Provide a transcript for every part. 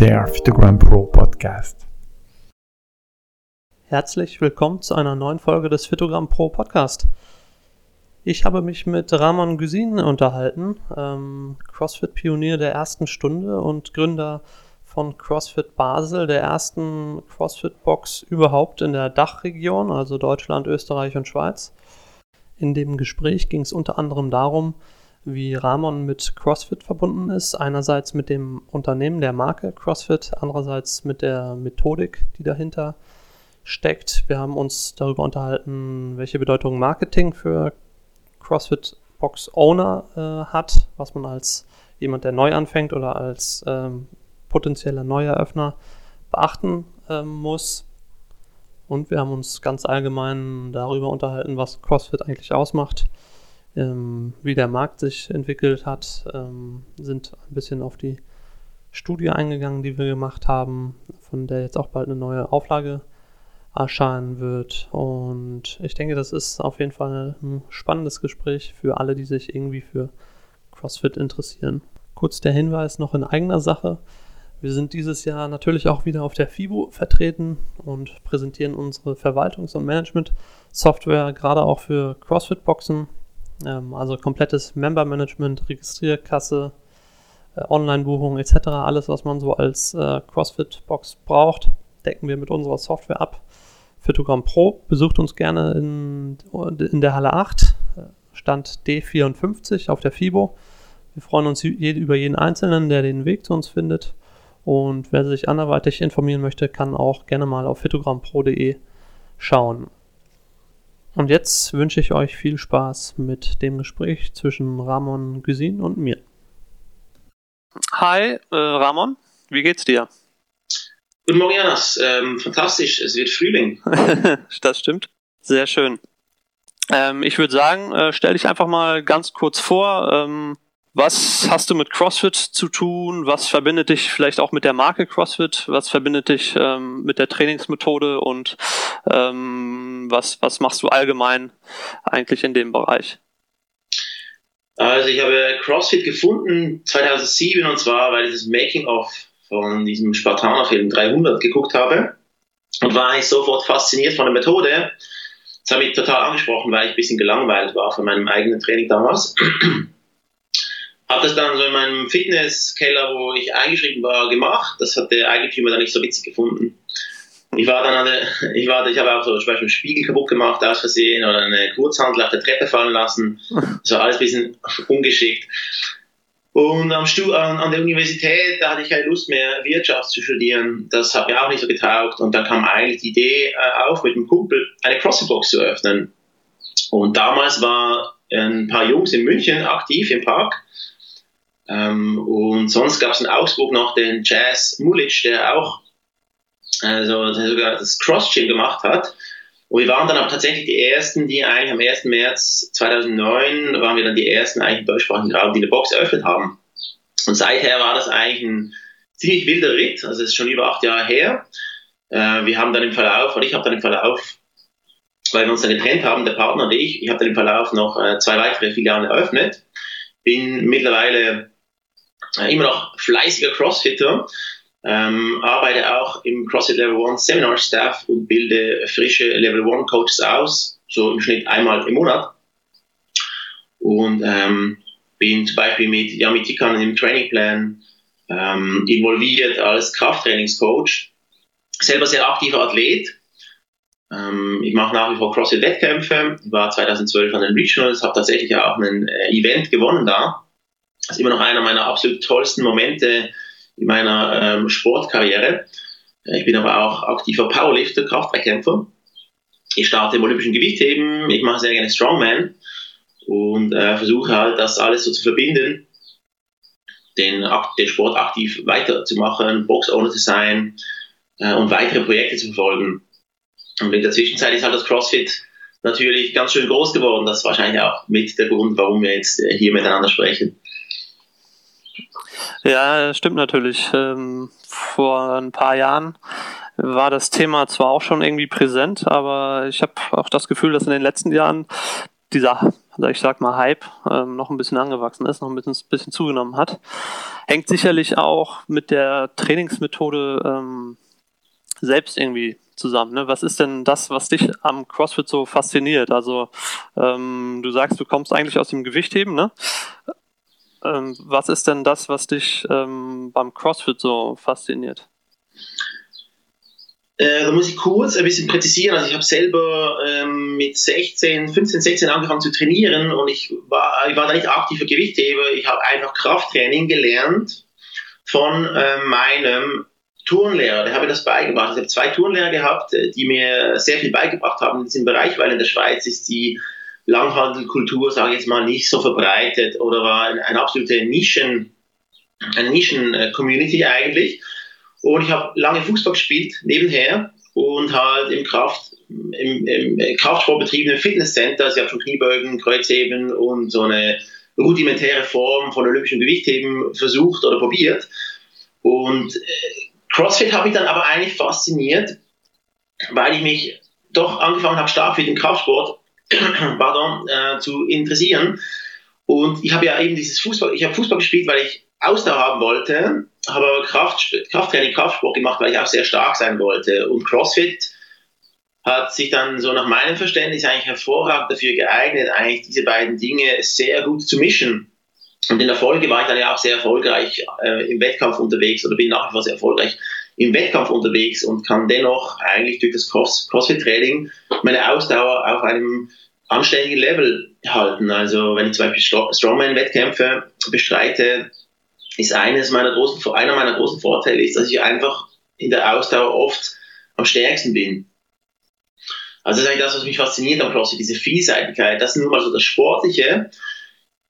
der Phytogram Pro Podcast. Herzlich willkommen zu einer neuen Folge des Phytogram Pro Podcast. Ich habe mich mit Ramon Güsin unterhalten, ähm, CrossFit-Pionier der ersten Stunde und Gründer von CrossFit Basel, der ersten CrossFit-Box überhaupt in der Dachregion, also Deutschland, Österreich und Schweiz. In dem Gespräch ging es unter anderem darum, wie Ramon mit CrossFit verbunden ist. Einerseits mit dem Unternehmen der Marke CrossFit, andererseits mit der Methodik, die dahinter steckt. Wir haben uns darüber unterhalten, welche Bedeutung Marketing für CrossFit Box Owner äh, hat, was man als jemand, der neu anfängt oder als ähm, potenzieller Neueröffner beachten äh, muss. Und wir haben uns ganz allgemein darüber unterhalten, was CrossFit eigentlich ausmacht ähm, wie der Markt sich entwickelt hat, ähm, sind ein bisschen auf die Studie eingegangen, die wir gemacht haben, von der jetzt auch bald eine neue Auflage erscheinen wird. Und ich denke, das ist auf jeden Fall ein spannendes Gespräch für alle, die sich irgendwie für CrossFit interessieren. Kurz der Hinweis noch in eigener Sache. Wir sind dieses Jahr natürlich auch wieder auf der FIBO vertreten und präsentieren unsere Verwaltungs- und Management-Software, gerade auch für CrossFit-Boxen. Ähm, also komplettes Member-Management, Registrierkasse, äh, Online-Buchung etc. Alles, was man so als äh, CrossFit-Box braucht, decken wir mit unserer Software ab. Phytogramm Pro besucht uns gerne in, in der Halle 8, äh, Stand D54 auf der FIBO. Wir freuen uns über jeden Einzelnen, der den Weg zu uns findet. Und wer sich anderweitig informieren möchte, kann auch gerne mal auf photogrammpro.de schauen. Und jetzt wünsche ich euch viel Spaß mit dem Gespräch zwischen Ramon Güsin und mir. Hi, äh, Ramon, wie geht's dir? Guten Morgen, Janas. Ähm, fantastisch, es wird Frühling. das stimmt. Sehr schön. Ähm, ich würde sagen, äh, stell dich einfach mal ganz kurz vor. Ähm, was hast du mit CrossFit zu tun? Was verbindet dich vielleicht auch mit der Marke CrossFit? Was verbindet dich ähm, mit der Trainingsmethode? Und ähm, was, was machst du allgemein eigentlich in dem Bereich? Also ich habe CrossFit gefunden 2007 und zwar, weil ich das Making-of von diesem Spartaner-Film 300 geguckt habe und war eigentlich sofort fasziniert von der Methode. Das hat mich total angesprochen, weil ich ein bisschen gelangweilt war von meinem eigenen Training damals habe das dann so in meinem Fitnesskeller, wo ich eingeschrieben war, gemacht. Das hat der Eigentümer dann nicht so witzig gefunden. Ich war dann an der, ich war, ich habe auch so zum Beispiel einen Spiegel kaputt gemacht aus Versehen oder eine Kurzhandel auf der Treppe fallen lassen. Das war alles ein bisschen ungeschickt. Und am Stu an, an der Universität, da hatte ich keine Lust mehr, Wirtschaft zu studieren. Das hat mir auch nicht so getaugt. Und dann kam eigentlich die Idee äh, auf, mit einem Kumpel eine CrossFit-Box zu öffnen. Und damals war ein paar Jungs in München aktiv im Park ähm, und sonst gab es in Augsburg noch den Jazz Mulic, der auch also der sogar das Cross-Gym gemacht hat. Und wir waren dann aber tatsächlich die Ersten, die eigentlich am 1. März 2009 waren wir dann die Ersten eigentlich im deutschsprachigen Raum, die eine Box eröffnet haben. Und seither war das eigentlich ein ziemlich wilder Ritt, also es ist schon über acht Jahre her. Äh, wir haben dann im Verlauf, oder ich habe dann im Verlauf, weil wir uns dann getrennt haben, der Partner und ich, ich habe dann im Verlauf noch äh, zwei weitere Filialen eröffnet. Bin mittlerweile immer noch fleißiger Crossfitter, ähm, arbeite auch im CrossFit Level 1 Seminar Staff und bilde frische Level 1 Coaches aus, so im Schnitt einmal im Monat. Und ähm, bin zum Beispiel mit Yami Tikan im Trainingplan ähm, involviert als Krafttrainingscoach. Selber sehr aktiver Athlet. Ähm, ich mache nach wie vor CrossFit-Wettkämpfe. War 2012 an den Regionals, habe tatsächlich auch ein äh, Event gewonnen da. Das ist immer noch einer meiner absolut tollsten Momente in meiner ähm, Sportkarriere. Ich bin aber auch aktiver Powerlifter, Kraftwettkämpfer. Ich starte im olympischen Gewichtheben, ich mache sehr gerne Strongman und äh, versuche halt, das alles so zu verbinden, den, den Sport aktiv weiterzumachen, Box-Owner zu sein äh, und weitere Projekte zu verfolgen. Und in der Zwischenzeit ist halt das CrossFit natürlich ganz schön groß geworden. Das ist wahrscheinlich auch mit der Grund, warum wir jetzt äh, hier miteinander sprechen. Ja, stimmt natürlich. Ähm, vor ein paar Jahren war das Thema zwar auch schon irgendwie präsent, aber ich habe auch das Gefühl, dass in den letzten Jahren dieser ich sag mal, Hype ähm, noch ein bisschen angewachsen ist, noch ein bisschen, bisschen zugenommen hat. Hängt sicherlich auch mit der Trainingsmethode ähm, selbst irgendwie zusammen. Ne? Was ist denn das, was dich am CrossFit so fasziniert? Also ähm, du sagst, du kommst eigentlich aus dem Gewichtheben, ne? Ähm, was ist denn das, was dich ähm, beim CrossFit so fasziniert? Äh, da muss ich kurz ein bisschen präzisieren. Also ich habe selber ähm, mit 16, 15, 16 angefangen zu trainieren und ich war, ich war da nicht aktiver Gewichtheber. Ich habe einfach Krafttraining gelernt von äh, meinem Turnlehrer. Der habe mir das beigebracht. Ich habe zwei Turnlehrer gehabt, äh, die mir sehr viel beigebracht haben in diesem Bereich, weil in der Schweiz ist die Langhandelkultur, sage ich jetzt mal, nicht so verbreitet oder war eine, eine absolute Nischen, eine Nischen-Community eigentlich. Und ich habe lange Fußball gespielt, nebenher, und halt im Kraft, im, im Kraftsport betriebenen Fitnesscenter. Also ich habe schon Kniebeugen, Kreuzheben und so eine rudimentäre Form von olympischem Gewichtheben versucht oder probiert. Und äh, CrossFit habe ich dann aber eigentlich fasziniert, weil ich mich doch angefangen habe, stark für den Kraftsport pardon, äh, zu interessieren. Und ich habe ja eben dieses Fußball, ich habe Fußball gespielt, weil ich Ausdauer haben wollte, habe aber Kraft, Krafttraining, Kraftsport gemacht, weil ich auch sehr stark sein wollte. Und CrossFit hat sich dann so nach meinem Verständnis eigentlich hervorragend dafür geeignet, eigentlich diese beiden Dinge sehr gut zu mischen. Und in der Folge war ich dann ja auch sehr erfolgreich äh, im Wettkampf unterwegs oder bin nach wie vor sehr erfolgreich im Wettkampf unterwegs und kann dennoch eigentlich durch das Cross Crossfit-Training meine Ausdauer auf einem anständigen Level halten. Also wenn ich zum Beispiel Strongman-Wettkämpfe bestreite, ist eines meiner großen, einer meiner großen Vorteile ist, dass ich einfach in der Ausdauer oft am stärksten bin. Also das ist eigentlich das, was mich fasziniert am CrossFit, diese Vielseitigkeit. Das ist nun mal so das Sportliche,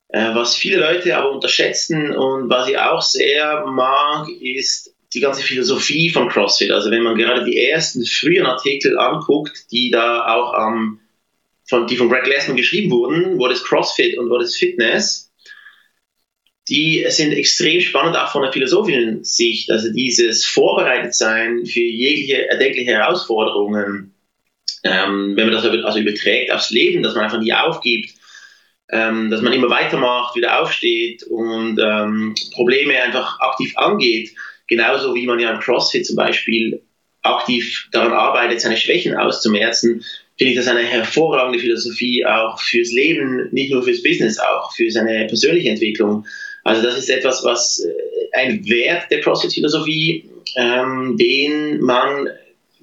äh, was viele Leute aber unterschätzen und was ich auch sehr mag, ist die ganze Philosophie von CrossFit. Also wenn man gerade die ersten frühen Artikel anguckt, die da auch am, von, die von Greg Glassman geschrieben wurden, What is CrossFit und What is Fitness, die sind extrem spannend auch von der philosophischen Sicht. Also dieses Vorbereitetsein für jegliche erdenkliche Herausforderungen, ähm, wenn man das also überträgt aufs Leben, dass man einfach nie aufgibt, ähm, dass man immer weitermacht, wieder aufsteht und ähm, Probleme einfach aktiv angeht, genauso wie man ja im CrossFit zum Beispiel aktiv daran arbeitet, seine Schwächen auszumerzen, finde ich das eine hervorragende Philosophie auch fürs Leben, nicht nur fürs Business, auch für seine persönliche Entwicklung. Also das ist etwas, was äh, ein Wert der CrossFit-Philosophie, ähm, den man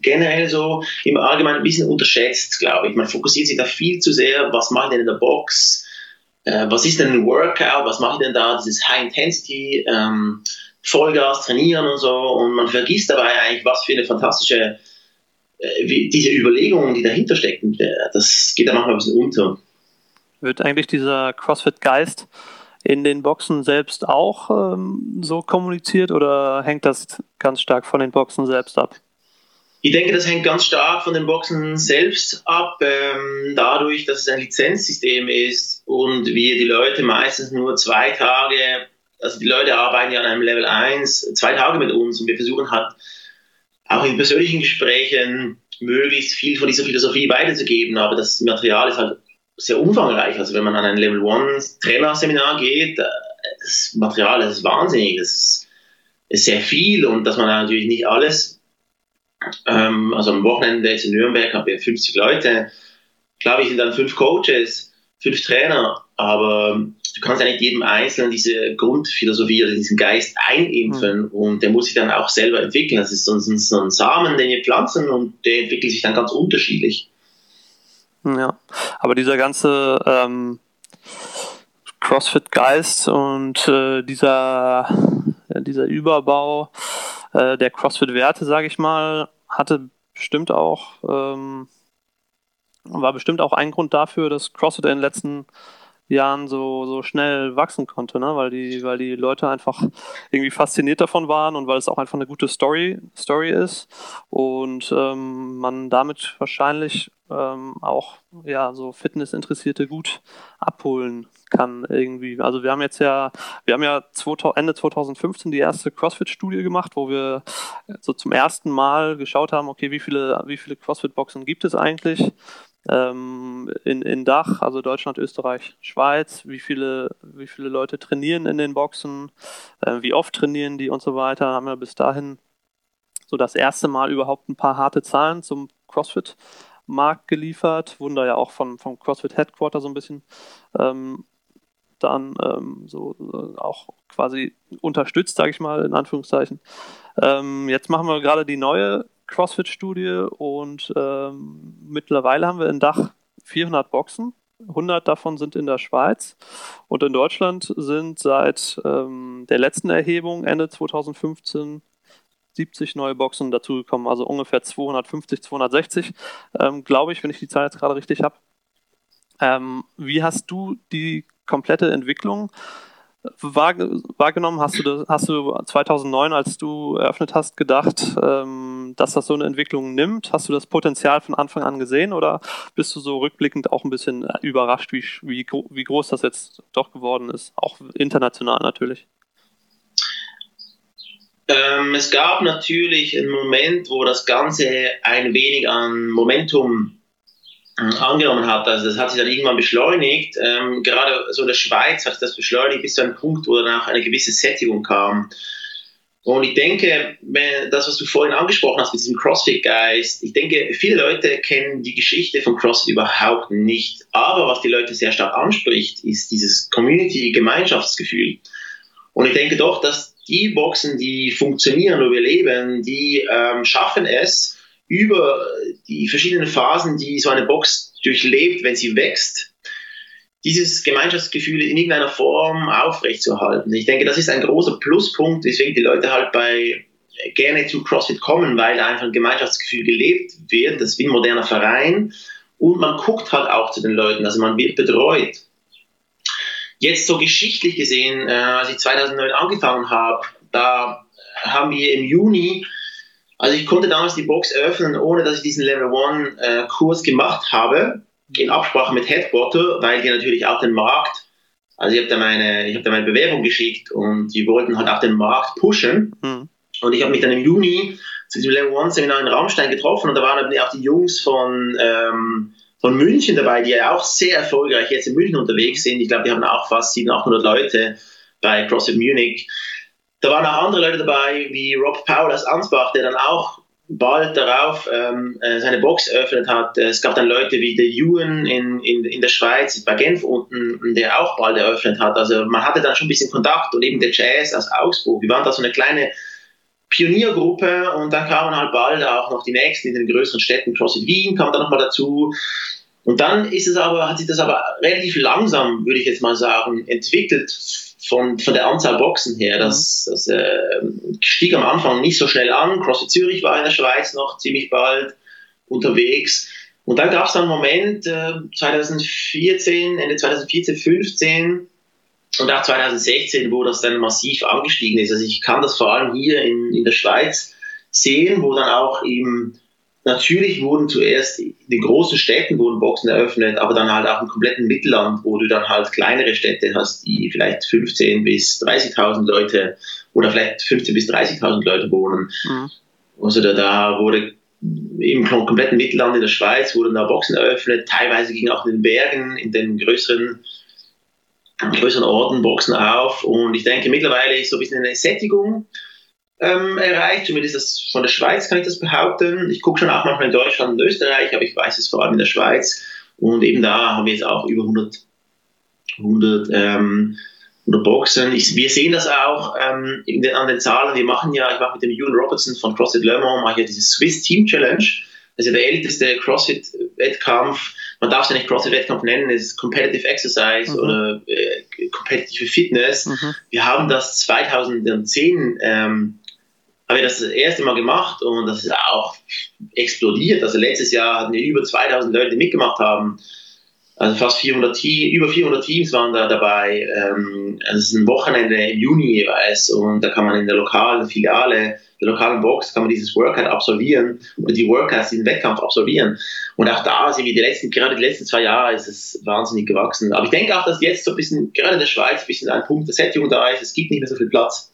generell so im Allgemeinen ein bisschen unterschätzt, glaube ich. Man fokussiert sich da viel zu sehr, was mache ich denn in der Box, äh, was ist denn ein Workout, was mache ich denn da, dieses High Intensity, ähm, Vollgas trainieren und so und man vergisst dabei eigentlich, was für eine fantastische, äh, diese Überlegungen, die dahinter stecken, äh, das geht dann manchmal ein bisschen unter. Wird eigentlich dieser CrossFit-Geist in den Boxen selbst auch ähm, so kommuniziert oder hängt das ganz stark von den Boxen selbst ab? Ich denke, das hängt ganz stark von den Boxen selbst ab, ähm, dadurch, dass es ein Lizenzsystem ist und wir die Leute meistens nur zwei Tage, also die Leute arbeiten ja an einem Level 1, zwei Tage mit uns und wir versuchen halt auch in persönlichen Gesprächen möglichst viel von dieser Philosophie weiterzugeben, aber das Material ist halt sehr umfangreich. Also wenn man an ein Level 1 Trainerseminar geht, äh, das Material das ist wahnsinnig, das ist, sehr viel und dass man natürlich nicht alles, ähm, also am Wochenende jetzt in Nürnberg haben wir 50 Leute, glaube ich, sind dann fünf Coaches, fünf Trainer, aber du kannst ja nicht jedem Einzelnen diese Grundphilosophie oder diesen Geist einimpfen mhm. und der muss sich dann auch selber entwickeln. Das ist so ein Samen, den wir pflanzen und der entwickelt sich dann ganz unterschiedlich. Ja, aber dieser ganze ähm, CrossFit-Geist und äh, dieser, dieser Überbau äh, der CrossFit-Werte, sage ich mal, hatte bestimmt auch, ähm, war bestimmt auch ein Grund dafür, dass CrossFit in den letzten Jahren so, so schnell wachsen konnte, ne? weil, die, weil die Leute einfach irgendwie fasziniert davon waren und weil es auch einfach eine gute Story, Story ist und ähm, man damit wahrscheinlich ähm, auch ja so Fitnessinteressierte gut abholen kann irgendwie. Also wir haben jetzt ja, wir haben ja 2000, Ende 2015 die erste CrossFit-Studie gemacht, wo wir so zum ersten Mal geschaut haben, okay, wie viele, wie viele CrossFit-Boxen gibt es eigentlich? Ähm, in, in Dach, also Deutschland, Österreich, Schweiz, wie viele, wie viele Leute trainieren in den Boxen, äh, wie oft trainieren die und so weiter, haben wir bis dahin so das erste Mal überhaupt ein paar harte Zahlen zum CrossFit Markt geliefert, wurden da ja auch von, vom CrossFit Headquarter so ein bisschen ähm, dann ähm, so äh, auch quasi unterstützt, sage ich mal, in Anführungszeichen. Ähm, jetzt machen wir gerade die neue CrossFit-Studie und ähm, mittlerweile haben wir in Dach 400 Boxen. 100 davon sind in der Schweiz und in Deutschland sind seit ähm, der letzten Erhebung Ende 2015 70 neue Boxen dazugekommen, also ungefähr 250, 260, ähm, glaube ich, wenn ich die Zahl jetzt gerade richtig habe. Ähm, wie hast du die komplette Entwicklung wahrgenommen? Hast du, das, hast du 2009, als du eröffnet hast, gedacht, ähm, dass das so eine Entwicklung nimmt? Hast du das Potenzial von Anfang an gesehen oder bist du so rückblickend auch ein bisschen überrascht, wie, wie, wie groß das jetzt doch geworden ist? Auch international natürlich. Ähm, es gab natürlich einen Moment, wo das Ganze ein wenig an Momentum äh, angenommen hat. Also das hat sich dann irgendwann beschleunigt. Ähm, gerade so in der Schweiz hat sich das beschleunigt bis zu einem Punkt, wo dann auch eine gewisse Sättigung kam. Und ich denke, das, was du vorhin angesprochen hast mit diesem CrossFit-Geist, ich denke, viele Leute kennen die Geschichte von CrossFit überhaupt nicht. Aber was die Leute sehr stark anspricht, ist dieses Community-Gemeinschaftsgefühl. Und ich denke doch, dass die Boxen, die funktionieren, wo wir leben, die ähm, schaffen es, über die verschiedenen Phasen, die so eine Box durchlebt, wenn sie wächst, dieses Gemeinschaftsgefühl in irgendeiner Form aufrechtzuerhalten. Ich denke, das ist ein großer Pluspunkt, weswegen die Leute halt bei gerne zu CrossFit kommen, weil einfach ein Gemeinschaftsgefühl gelebt wird. Das ist wie ein moderner Verein. Und man guckt halt auch zu den Leuten, also man wird betreut. Jetzt so geschichtlich gesehen, äh, als ich 2009 angefangen habe, da haben wir im Juni, also ich konnte damals die Box öffnen, ohne dass ich diesen Level 1 äh, Kurs gemacht habe, in Absprache mit Headquarter, weil die natürlich auch den Markt, also ich habe da meine, ich habe da meine Bewerbung geschickt und die wollten halt auch den Markt pushen. Mhm. Und ich habe mich dann im Juni zu diesem Level 1 Seminar in Raumstein getroffen und da waren auch die Jungs von ähm, von München dabei, die ja auch sehr erfolgreich jetzt in München unterwegs sind. Ich glaube, die haben auch fast 700, 800 Leute bei CrossFit Munich. Da waren auch andere Leute dabei, wie Rob Powell aus Ansbach, der dann auch bald darauf ähm, äh, seine Box eröffnet hat. Es gab dann Leute wie der Ewan in, in, in der Schweiz, bei Genf unten, der auch bald eröffnet hat. Also man hatte dann schon ein bisschen Kontakt und eben der Jazz aus Augsburg. Wir waren da so eine kleine Pioniergruppe und dann kamen halt bald auch noch die nächsten in den größeren Städten. CrossFit Wien kam dann nochmal dazu. Und dann ist es aber, hat sich das aber relativ langsam, würde ich jetzt mal sagen, entwickelt von, von der Anzahl Boxen her. Das, mhm. das äh, stieg am Anfang nicht so schnell an. CrossFit Zürich war in der Schweiz noch ziemlich bald unterwegs. Und dann gab es einen Moment, äh, 2014, Ende 2014, 15, und auch 2016, wo das dann massiv angestiegen ist. Also ich kann das vor allem hier in, in der Schweiz sehen, wo dann auch eben natürlich wurden zuerst in den großen Städten wurden Boxen eröffnet, aber dann halt auch im kompletten Mittelland, wo du dann halt kleinere Städte hast, die vielleicht 15 bis 30.000 Leute oder vielleicht 15 bis 30.000 Leute wohnen. Mhm. Also da, da wurde im kompletten Mittelland in der Schweiz wurden da Boxen eröffnet, teilweise ging auch in den Bergen, in den größeren größeren Orten Boxen auf und ich denke mittlerweile ist so ein bisschen eine Sättigung ähm, erreicht, zumindest das, von der Schweiz kann ich das behaupten. Ich gucke schon auch manchmal in Deutschland und Österreich, aber ich weiß es vor allem in der Schweiz und eben da haben wir jetzt auch über 100, 100, ähm, 100 Boxen. Ich, wir sehen das auch ähm, den, an den Zahlen. Wir machen ja, ich mache mit dem Ewan Robertson von CrossFit Le Mans, mache ja diese Swiss Team Challenge. Das ist ja der älteste CrossFit-Wettkampf man darf es ja nicht CrossFit-Wettkampf nennen, es ist Competitive Exercise mhm. oder äh, Competitive Fitness. Mhm. Wir haben das 2010 ähm, haben wir das, das erste Mal gemacht und das ist auch explodiert. Also letztes Jahr hatten wir über 2000 Leute, die mitgemacht haben. Also fast 400 Teams, über 400 Teams waren da dabei. Ähm, also es ist ein Wochenende im Juni jeweils und da kann man in der lokalen Filiale der lokalen Box kann man dieses Workout absolvieren oder die Workouts, diesen Wettkampf absolvieren. Und auch da sind wir die letzten, gerade die letzten zwei Jahre ist es wahnsinnig gewachsen. Aber ich denke auch, dass jetzt so ein bisschen, gerade in der Schweiz, ein bisschen ein Punkt der Sättigung da ist. Es gibt nicht mehr so viel Platz.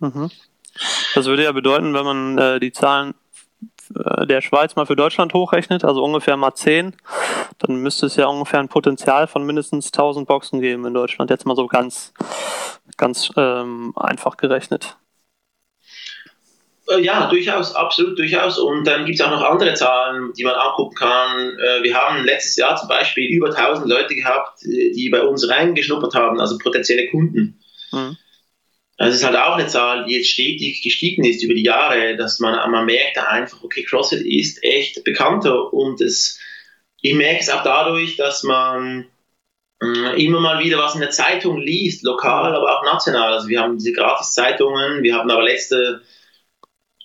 Mhm. Das würde ja bedeuten, wenn man äh, die Zahlen äh, der Schweiz mal für Deutschland hochrechnet, also ungefähr mal 10, dann müsste es ja ungefähr ein Potenzial von mindestens 1000 Boxen geben in Deutschland. Jetzt mal so ganz, ganz ähm, einfach gerechnet. Äh, ja, durchaus, absolut durchaus. Und dann gibt es auch noch andere Zahlen, die man angucken kann. Äh, wir haben letztes Jahr zum Beispiel über 1000 Leute gehabt, die bei uns reingeschnuppert haben, also potenzielle Kunden. Mhm. Das ist halt auch eine Zahl, die jetzt stetig gestiegen ist über die Jahre, dass man, man merkt einfach, okay, CrossFit ist echt bekannter und es, ich merke es auch dadurch, dass man äh, immer mal wieder was in der Zeitung liest, lokal, aber auch national. Also wir haben diese Gratis-Zeitungen, wir haben aber letzte,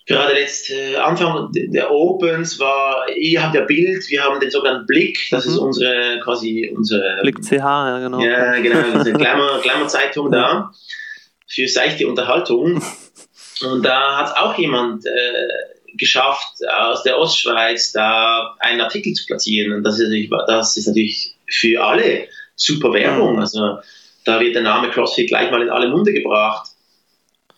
gerade letzte Anfang der Opens war, ihr habt ja Bild, wir haben den sogenannten Blick, das mhm. ist unsere quasi unsere Blick CH, ja genau. Ja, genau, diese Glamour-Zeitung Glamour da für seichte Unterhaltung. Und da hat auch jemand äh, geschafft, aus der Ostschweiz da einen Artikel zu platzieren. Und das ist natürlich, das ist natürlich für alle super Werbung. Also da wird der Name CrossFit gleich mal in alle Munde gebracht.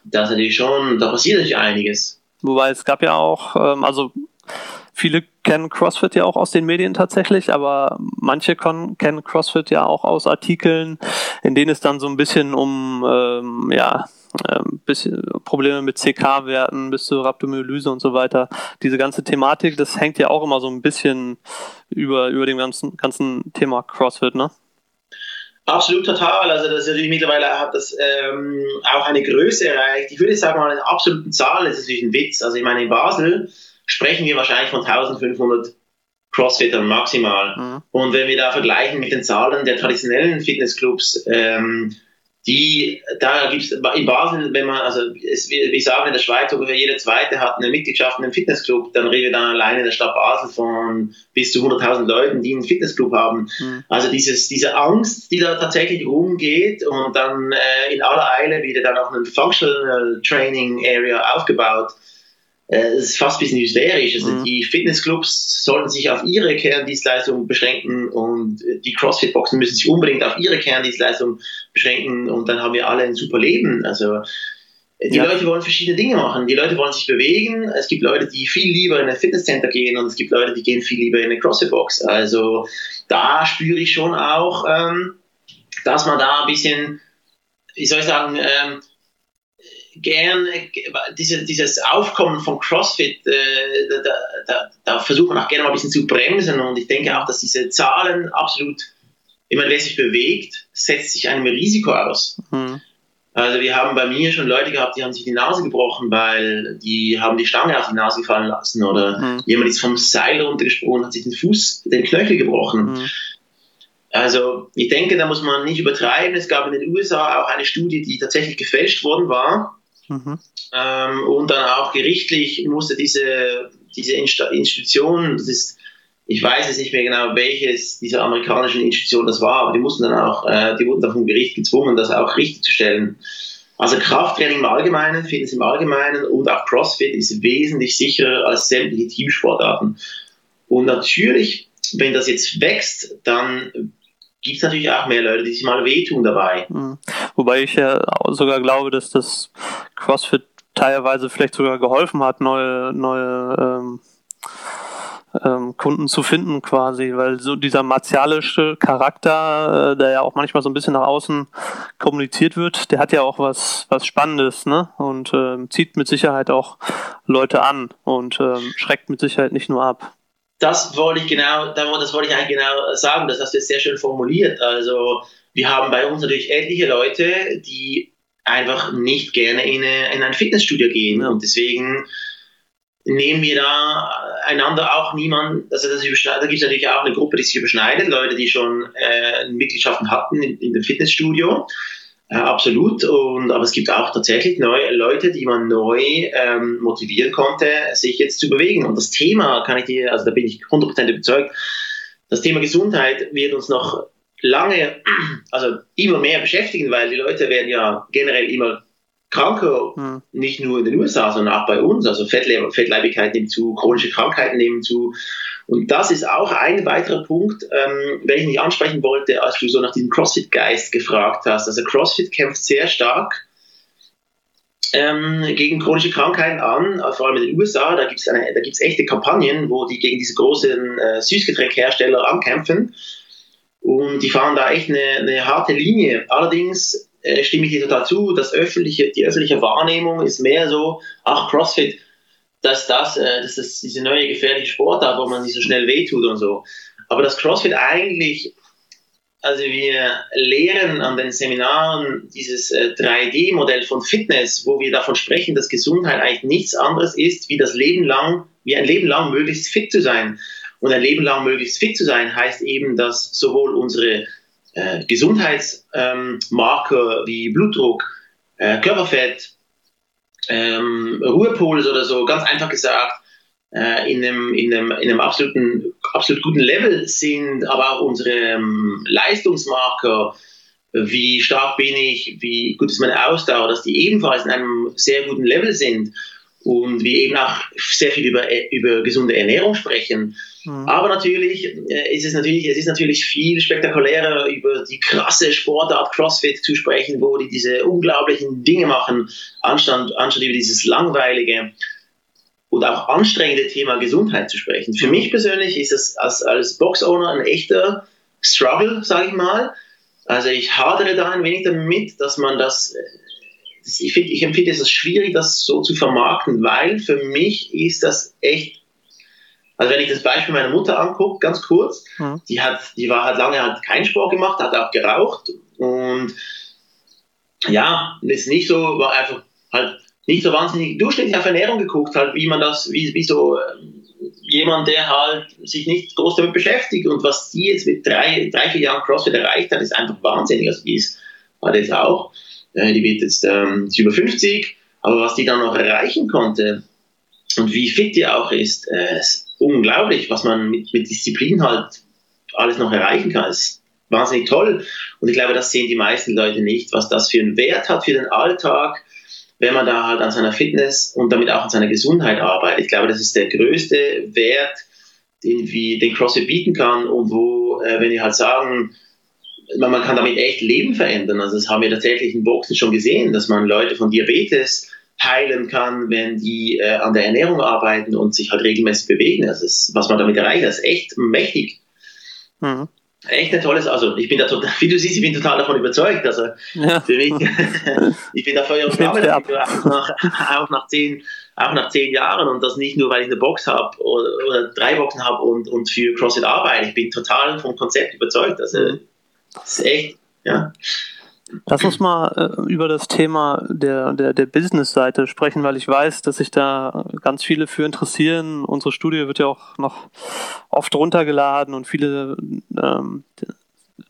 Das ist natürlich schon, da passiert natürlich einiges. Wobei es gab ja auch, ähm, also viele kennen CrossFit ja auch aus den Medien tatsächlich, aber manche kennen CrossFit ja auch aus Artikeln, in denen es dann so ein bisschen um ähm, ja, ähm, bisschen Probleme mit CK-Werten bis zur Rhabdomyolyse und so weiter. Diese ganze Thematik, das hängt ja auch immer so ein bisschen über, über dem ganzen, ganzen Thema CrossFit, ne? Absolut total. Also das ist natürlich mittlerweile hat das ähm, auch eine Größe erreicht. Ich würde sagen mal in absoluten Zahlen ist natürlich ein Witz. Also ich meine in Basel sprechen wir wahrscheinlich von 1500 Crossfittern maximal. Mhm. Und wenn wir da vergleichen mit den Zahlen der traditionellen Fitnessclubs, ähm, die, da gibt es in Basel, wenn man, also es, wir, sagen in der Schweiz, ungefähr jeder zweite hat eine Mitgliedschaft in einem Fitnessclub, dann reden wir dann alleine in der Stadt Basel von bis zu 100.000 Leuten, die einen Fitnessclub haben. Mhm. Also dieses, diese Angst, die da tatsächlich rumgeht und dann äh, in aller Eile wieder dann auch ein Functional Training Area aufgebaut, es ist fast ein bisschen hysterisch. Also mhm. die Fitnessclubs sollten sich auf ihre Kerndienstleistungen beschränken und die CrossFit-Boxen müssen sich unbedingt auf ihre Kerndienstleistungen beschränken und dann haben wir alle ein super Leben. Also die ja. Leute wollen verschiedene Dinge machen. Die Leute wollen sich bewegen. Es gibt Leute, die viel lieber in ein Fitnesscenter gehen und es gibt Leute, die gehen viel lieber in eine CrossFit-Box. Also da spüre ich schon auch, ähm, dass man da ein bisschen, wie soll ich sagen, ähm, gern diese, dieses Aufkommen von CrossFit, äh, da, da, da, versucht man auch gerne mal ein bisschen zu bremsen und ich denke auch, dass diese Zahlen absolut, ich meine, wer sich bewegt, setzt sich einem Risiko aus. Mhm. Also wir haben bei mir schon Leute gehabt, die haben sich die Nase gebrochen, weil die haben die Stange auf die Nase fallen lassen oder mhm. jemand ist vom Seil runtergesprungen, hat sich den Fuß, den Knöchel gebrochen. Mhm. Also ich denke, da muss man nicht übertreiben. Es gab in den USA auch eine Studie, die tatsächlich gefälscht worden war. Mhm. Ähm, und dann auch gerichtlich musste diese, diese Institution, das ist, ich weiß jetzt nicht mehr genau, welches dieser amerikanischen Institution das war, aber die mussten dann auch, äh, die wurden dann vom Gericht gezwungen, das auch richtig zu stellen. Also Krafttraining im Allgemeinen, Fitness im Allgemeinen und auch CrossFit ist wesentlich sicherer als sämtliche Teamsportarten. Und natürlich, wenn das jetzt wächst, dann gibt es natürlich auch mehr Leute, die sich mal wehtun dabei. Mhm. Wobei ich ja sogar glaube, dass das CrossFit teilweise vielleicht sogar geholfen hat, neue, neue ähm, ähm, Kunden zu finden quasi, weil so dieser martialische Charakter, äh, der ja auch manchmal so ein bisschen nach außen kommuniziert wird, der hat ja auch was, was Spannendes, ne? Und ähm, zieht mit Sicherheit auch Leute an und ähm, schreckt mit Sicherheit nicht nur ab das wollte ich genau, das wollte ich eigentlich genau sagen, das hast du jetzt sehr schön formuliert. Also wir haben bei uns natürlich etliche Leute, die einfach nicht gerne in, eine, in ein Fitnessstudio gehen. Und deswegen nehmen wir da einander auch niemand, also das da gibt es natürlich auch eine Gruppe, die sich überschneidet, Leute, die schon äh, Mitgliedschaften hatten in, in dem Fitnessstudio ja, absolut. Und, aber es gibt auch tatsächlich neue Leute, die man neu ähm, motivieren konnte, sich jetzt zu bewegen. Und das Thema kann ich dir, also da bin ich 100% überzeugt, das Thema Gesundheit wird uns noch lange, also immer mehr beschäftigen, weil die Leute werden ja generell immer kranker, hm. nicht nur in den USA, sondern auch bei uns. Also Fettleib Fettleibigkeit nimmt zu, chronische Krankheiten nehmen zu. Und das ist auch ein weiterer Punkt, ähm, den ich ansprechen wollte, als du so nach diesem CrossFit-Geist gefragt hast. Also CrossFit kämpft sehr stark ähm, gegen chronische Krankheiten an, vor allem in den USA. Da gibt es echte Kampagnen, wo die gegen diese großen äh, Süßgetränkhersteller ankämpfen. Und die fahren da echt eine, eine harte Linie. Allerdings äh, stimme ich dir total zu, das öffentliche, die öffentliche Wahrnehmung ist mehr so, ach, CrossFit, dass das, äh, das ist diese neue gefährliche Sportart, wo man nicht so schnell wehtut und so. Aber das CrossFit eigentlich, also wir lehren an den Seminaren dieses äh, 3D-Modell von Fitness, wo wir davon sprechen, dass Gesundheit eigentlich nichts anderes ist, wie das Leben lang, wie ein Leben lang möglichst fit zu sein. Und ein Leben lang möglichst fit zu sein, heißt eben, dass sowohl unsere äh, Gesundheitsmarker ähm, wie Blutdruck, äh, Körperfett, ähm, Ruhepuls oder so, ganz einfach gesagt, äh, in, einem, in, einem, in einem absoluten, absolut guten Level sind, aber auch unsere ähm, Leistungsmarker, wie stark bin ich, wie gut ist meine Ausdauer, dass die ebenfalls in einem sehr guten Level sind und wir eben auch sehr viel über, über gesunde Ernährung sprechen. Mhm. Aber natürlich äh, ist es natürlich, es ist natürlich viel spektakulärer, über die krasse Sportart CrossFit zu sprechen, wo die diese unglaublichen Dinge machen, anstatt, anstatt über dieses langweilige und auch anstrengende Thema Gesundheit zu sprechen. Für mich persönlich ist es als, als Box-Owner ein echter Struggle, sage ich mal. Also ich hadere da ein wenig damit, dass man das ich, find, ich empfinde es als schwierig, das so zu vermarkten, weil für mich ist das echt, also wenn ich das Beispiel meiner Mutter angucke, ganz kurz, mhm. die hat, die war halt lange halt keinen Sport gemacht, hat auch geraucht und ja, ist nicht so, war einfach halt nicht so wahnsinnig durchschnittlich auf Ernährung geguckt, halt, wie man das, wie, wie so ähm, jemand, der halt sich nicht groß damit beschäftigt und was die jetzt mit drei, drei vier Jahren CrossFit erreicht hat, ist einfach wahnsinnig. Also die ist, war das auch äh, die wird jetzt ähm, über 50, aber was die dann noch erreichen konnte und wie fit die auch ist, äh, ist unglaublich, was man mit, mit Disziplin halt alles noch erreichen kann. Ist wahnsinnig toll. Und ich glaube, das sehen die meisten Leute nicht, was das für einen Wert hat für den Alltag, wenn man da halt an seiner Fitness und damit auch an seiner Gesundheit arbeitet. Ich glaube, das ist der größte Wert, den, wir, den CrossFit bieten kann und wo, äh, wenn die halt sagen, man kann damit echt Leben verändern. Also das haben wir tatsächlich in Boxen schon gesehen, dass man Leute von Diabetes heilen kann, wenn die äh, an der Ernährung arbeiten und sich halt regelmäßig bewegen. Das ist, was man damit erreicht, das ist echt mächtig. Mhm. Echt ein tolles, also ich bin da total, wie du siehst, ich bin total davon überzeugt. Also ja. für mich, ich bin da Feuer und Flamme auch nach, auch nach zehn, auch nach zehn Jahren und das nicht nur, weil ich eine Box habe oder, oder, drei Boxen habe und, und für CrossFit arbeite. Ich bin total vom Konzept überzeugt. Also mhm. Das ist echt, ja. Lass uns mal äh, über das Thema der, der, der Business-Seite sprechen, weil ich weiß, dass sich da ganz viele für interessieren. Unsere Studie wird ja auch noch oft runtergeladen und viele ähm,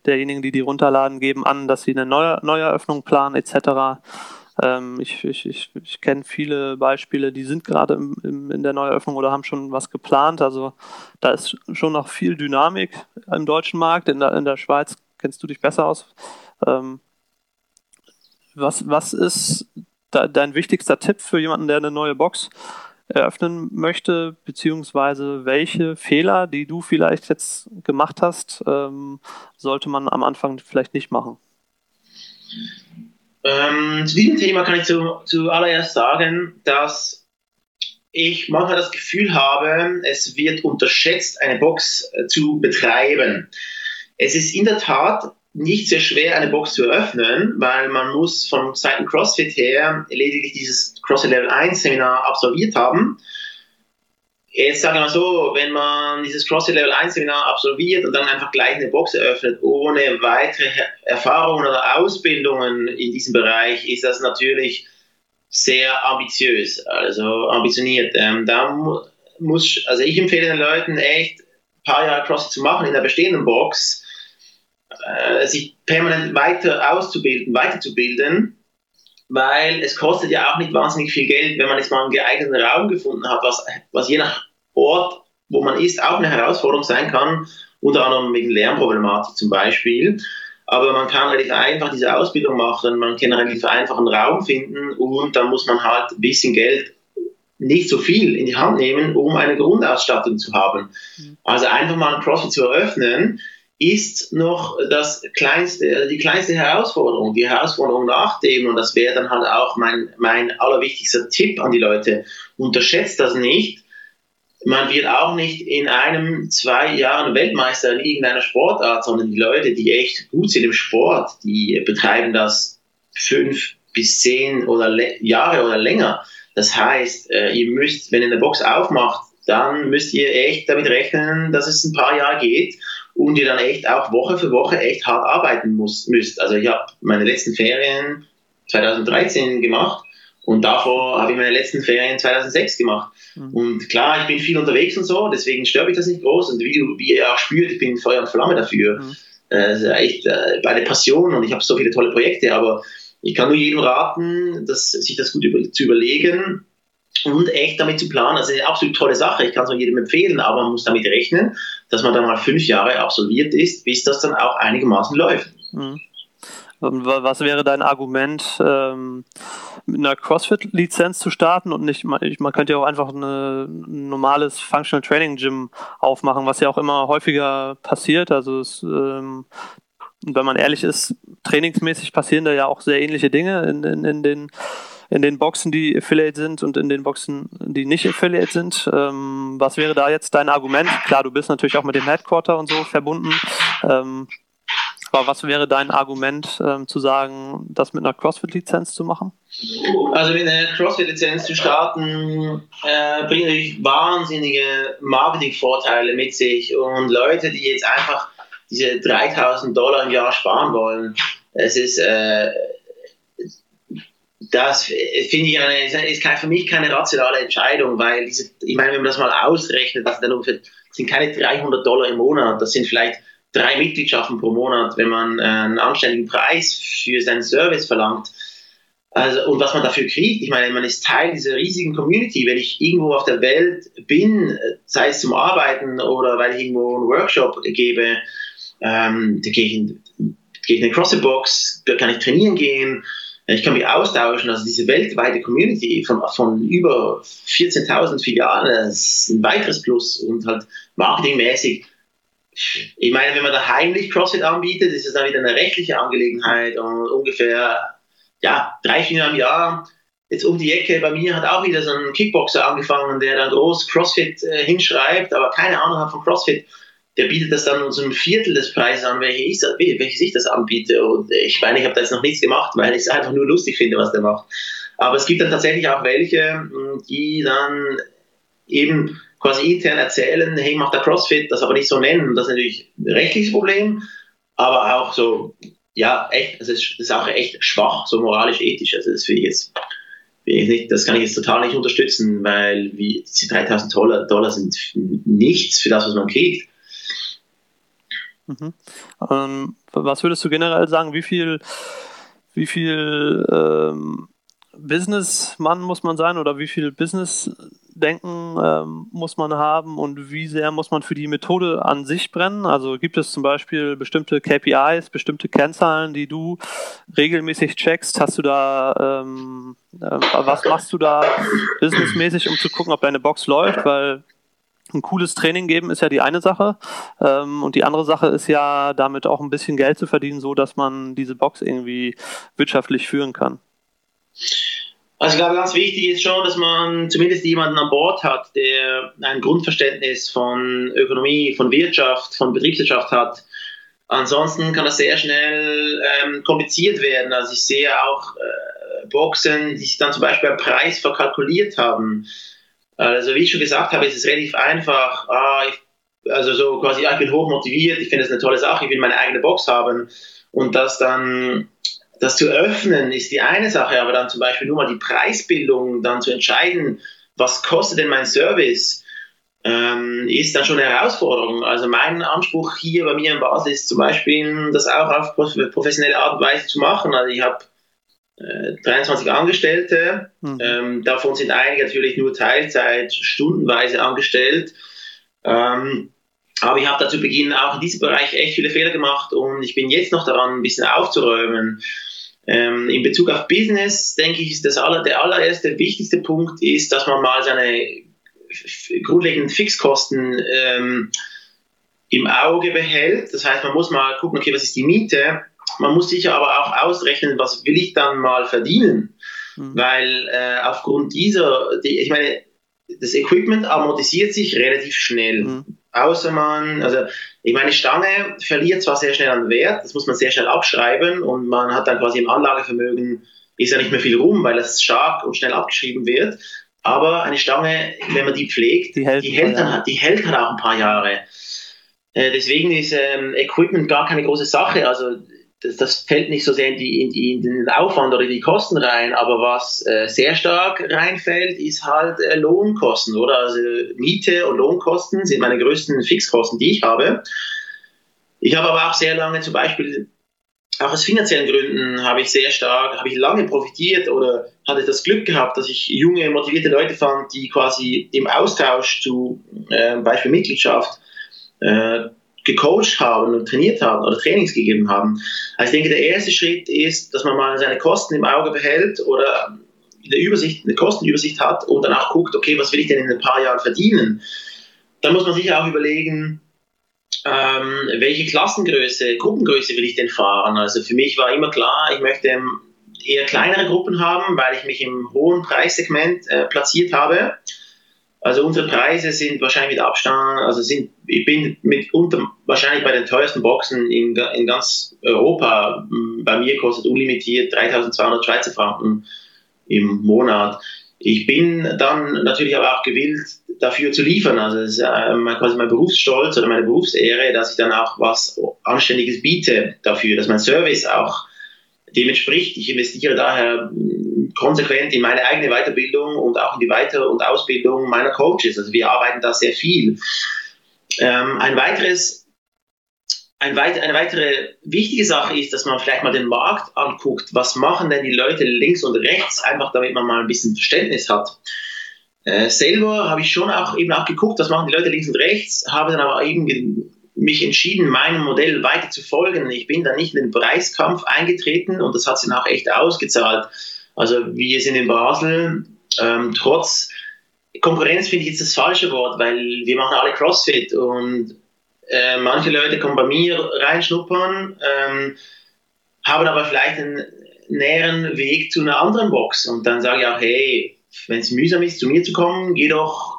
derjenigen, die die runterladen, geben an, dass sie eine neue, Neueröffnung planen etc. Ähm, ich ich, ich, ich kenne viele Beispiele, die sind gerade im, im, in der Neueröffnung oder haben schon was geplant. Also da ist schon noch viel Dynamik im deutschen Markt. In der, in der Schweiz kennst du dich besser aus. Ähm, was, was ist da, dein wichtigster Tipp für jemanden, der eine neue Box eröffnen möchte, beziehungsweise welche Fehler, die du vielleicht jetzt gemacht hast, ähm, sollte man am Anfang vielleicht nicht machen? Ähm, zu diesem Thema kann ich zu, zuallererst sagen, dass ich manchmal das Gefühl habe, es wird unterschätzt, eine Box äh, zu betreiben. Es ist in der Tat nicht sehr schwer, eine Box zu eröffnen, weil man muss von Seiten CrossFit her lediglich dieses CrossFit Level 1 Seminar absolviert haben. Jetzt sagen wir mal so, wenn man dieses CrossFit Level 1 Seminar absolviert und dann einfach gleich eine Box eröffnet, ohne weitere Erfahrungen oder Ausbildungen in diesem Bereich, ist das natürlich sehr ambitiös, also ambitioniert. Ähm, da muss, also ich empfehle den Leuten echt ein paar Jahre CrossFit zu machen in der bestehenden Box, äh, sich permanent weiter auszubilden, weiterzubilden, weil es kostet ja auch nicht wahnsinnig viel Geld, wenn man jetzt mal einen geeigneten Raum gefunden hat, was, was je nach Ort, wo man ist, auch eine Herausforderung sein kann, unter anderem wegen Lärmproblematik zum Beispiel. aber man kann relativ einfach diese Ausbildung machen, man kann relativ einfach einen Raum finden und dann muss man halt ein bisschen Geld, nicht so viel in die Hand nehmen, um eine Grundausstattung zu haben. Mhm. Also einfach mal ein CrossFit zu eröffnen, ist noch das kleinste, also die kleinste Herausforderung. Die Herausforderung nach dem, und das wäre dann halt auch mein, mein allerwichtigster Tipp an die Leute, unterschätzt das nicht, man wird auch nicht in einem, zwei Jahren Weltmeister in irgendeiner Sportart, sondern die Leute, die echt gut sind im Sport, die betreiben das fünf bis zehn oder Jahre oder länger. Das heißt, äh, ihr müsst, wenn ihr eine Box aufmacht, dann müsst ihr echt damit rechnen, dass es ein paar Jahre geht und ihr dann echt auch Woche für Woche echt hart arbeiten muss, müsst. Also ich habe meine letzten Ferien 2013 gemacht und davor habe ich meine letzten Ferien 2006 gemacht. Mhm. Und klar, ich bin viel unterwegs und so, deswegen stört mich das nicht groß. Und wie, wie ihr auch spürt, ich bin Feuer und Flamme dafür. Mhm. Äh, echt äh, eine Passion und ich habe so viele tolle Projekte, aber ich kann nur jedem raten, dass, sich das gut über, zu überlegen und echt damit zu planen. Das ist eine absolut tolle Sache. Ich kann es jedem empfehlen, aber man muss damit rechnen, dass man dann mal fünf Jahre absolviert ist, bis das dann auch einigermaßen läuft. Mhm. Was wäre dein Argument, ähm, mit einer CrossFit-Lizenz zu starten und nicht, man, man könnte ja auch einfach eine, ein normales Functional Training Gym aufmachen, was ja auch immer häufiger passiert. Also es, ähm, wenn man ehrlich ist, trainingsmäßig passieren da ja auch sehr ähnliche Dinge in, in, in den in den Boxen, die Affiliate sind und in den Boxen, die nicht Affiliate sind. Ähm, was wäre da jetzt dein Argument? Klar, du bist natürlich auch mit dem Headquarter und so verbunden. Ähm, aber was wäre dein Argument, ähm, zu sagen, das mit einer CrossFit-Lizenz zu machen? Also mit einer CrossFit-Lizenz zu starten, äh, bringt natürlich wahnsinnige Marketing-Vorteile mit sich. Und Leute, die jetzt einfach diese 3000 Dollar im Jahr sparen wollen, es ist, äh, das finde ich eine, ist für mich keine rationale Entscheidung, weil diese, ich meine, wenn man das mal ausrechnet, das sind, ungefähr, sind keine 300 Dollar im Monat, das sind vielleicht drei Mitgliedschaften pro Monat, wenn man äh, einen anständigen Preis für seinen Service verlangt. Also, und was man dafür kriegt, ich meine, man ist Teil dieser riesigen Community. Wenn ich irgendwo auf der Welt bin, sei es zum Arbeiten oder weil ich irgendwo einen Workshop gebe, ähm, da gehe ich in, gehe ich in eine CrossFit-Box, da kann ich trainieren gehen, ich kann mich austauschen. Also diese weltweite Community von, von über 14.000 Filialen, das ist ein weiteres Plus und halt marketingmäßig ich meine, wenn man da heimlich CrossFit anbietet, ist es dann wieder eine rechtliche Angelegenheit und ungefähr ja, drei, vier Jahre im Jahr. Jetzt um die Ecke bei mir hat auch wieder so ein Kickboxer angefangen, der dann groß CrossFit äh, hinschreibt, aber keine Ahnung hat von CrossFit. Der bietet das dann uns ein Viertel des Preises an, welche ich, welches ich das anbiete. Und ich meine, ich habe da jetzt noch nichts gemacht, weil ich es einfach nur lustig finde, was der macht. Aber es gibt dann tatsächlich auch welche, die dann eben quasi intern erzählen, hey, mach da CrossFit, das aber nicht so nennen. Das ist natürlich ein rechtliches Problem, aber auch so, ja, echt, das ist, das ist auch echt schwach, so moralisch-ethisch. Also das finde ich jetzt, das kann ich jetzt total nicht unterstützen, weil wie, diese 3000 Dollar, Dollar sind nichts für das, was man kriegt. Mhm. Ähm, was würdest du generell sagen, wie viel, wie viel ähm, Businessmann muss man sein oder wie viel Business-Denken ähm, muss man haben und wie sehr muss man für die Methode an sich brennen? Also gibt es zum Beispiel bestimmte KPIs, bestimmte Kennzahlen, die du regelmäßig checkst? Hast du da, ähm, äh, was machst du da businessmäßig, um zu gucken, ob deine Box läuft? Weil ein cooles Training geben ist ja die eine Sache ähm, und die andere Sache ist ja damit auch ein bisschen Geld zu verdienen, so dass man diese Box irgendwie wirtschaftlich führen kann. Also ich glaube, ganz wichtig ist schon, dass man zumindest jemanden an Bord hat, der ein Grundverständnis von Ökonomie, von Wirtschaft, von Betriebswirtschaft hat. Ansonsten kann das sehr schnell ähm, kompliziert werden. Also ich sehe auch äh, Boxen, die sich dann zum Beispiel beim Preis verkalkuliert haben. Also wie ich schon gesagt habe, ist es relativ einfach. Ah, ich, also so quasi, ja, ich bin hoch motiviert, ich finde es eine tolle Sache, ich will meine eigene Box haben und das dann das zu öffnen ist die eine Sache, aber dann zum Beispiel nur mal die Preisbildung, dann zu entscheiden, was kostet denn mein Service, ähm, ist dann schon eine Herausforderung. Also mein Anspruch hier bei mir im Basel ist zum Beispiel, das auch auf professionelle Art und Weise zu machen. Also ich habe 23 Angestellte, mhm. ähm, davon sind einige natürlich nur Teilzeit, stundenweise angestellt. Ähm, Aber ich habe da zu Beginn auch in diesem Bereich echt viele Fehler gemacht und ich bin jetzt noch daran, ein bisschen aufzuräumen. Ähm, in Bezug auf Business, denke ich, ist das aller, der allererste wichtigste Punkt ist, dass man mal seine grundlegenden Fixkosten ähm, im Auge behält. Das heißt, man muss mal gucken, okay, was ist die Miete? Man muss sicher aber auch ausrechnen, was will ich dann mal verdienen? Mhm. Weil äh, aufgrund dieser, die, ich meine, das Equipment amortisiert sich relativ schnell. Mhm. Außer man, also ich meine, Stange verliert zwar sehr schnell an Wert, das muss man sehr schnell abschreiben und man hat dann quasi im Anlagevermögen, ist ja nicht mehr viel rum, weil das stark und schnell abgeschrieben wird. Aber eine Stange, wenn man die pflegt, die hält, die hält, dann, die hält halt auch ein paar Jahre. Äh, deswegen ist ähm, Equipment gar keine große Sache. Also das, das fällt nicht so sehr in, die, in, die, in, den Aufwand oder in die Kosten rein, aber was äh, sehr stark reinfällt, ist halt äh, Lohnkosten, oder? Also Miete und Lohnkosten sind meine größten Fixkosten, die ich habe. Ich habe aber auch sehr lange zum Beispiel, auch aus finanziellen Gründen, habe ich sehr stark, habe ich lange profitiert oder hatte das Glück gehabt, dass ich junge, motivierte Leute fand, die quasi im Austausch zu äh, Beispiel Mitgliedschaft äh, gecoacht haben und trainiert haben oder Trainings gegeben haben. Also ich denke, der erste Schritt ist, dass man mal seine Kosten im Auge behält oder eine Übersicht, eine Kostenübersicht hat und danach guckt, okay, was will ich denn in ein paar Jahren verdienen? Dann muss man sich auch überlegen, ähm, welche Klassengröße, Gruppengröße will ich denn fahren? Also für mich war immer klar, ich möchte eher kleinere Gruppen haben, weil ich mich im hohen Preissegment äh, platziert habe. Also unsere Preise sind wahrscheinlich mit Abstand, also sind, ich bin mit unter, wahrscheinlich bei den teuersten Boxen in, in ganz Europa. Bei mir kostet unlimitiert 3200 Schweizer Franken im Monat. Ich bin dann natürlich aber auch gewillt, dafür zu liefern. Also das ist äh, quasi mein Berufsstolz oder meine Berufsehre, dass ich dann auch was Anständiges biete dafür, dass mein Service auch dem entspricht. Ich investiere daher konsequent in meine eigene Weiterbildung und auch in die Weiter- und Ausbildung meiner Coaches. Also wir arbeiten da sehr viel. Ähm, ein weiteres ein weit, eine weitere wichtige Sache ist, dass man vielleicht mal den Markt anguckt. Was machen denn die Leute links und rechts? Einfach damit man mal ein bisschen Verständnis hat. Äh, selber habe ich schon auch eben auch geguckt, was machen die Leute links und rechts, habe dann aber eben mich entschieden, meinem Modell weiter zu folgen. Ich bin da nicht in den Preiskampf eingetreten und das hat sich auch echt ausgezahlt. Also wir sind in Basel, ähm, trotz Konkurrenz finde ich jetzt das falsche Wort, weil wir machen alle CrossFit und äh, manche Leute kommen bei mir reinschnuppern, ähm, haben aber vielleicht einen näheren Weg zu einer anderen Box und dann sage ich auch, hey, wenn es mühsam ist, zu mir zu kommen, geh doch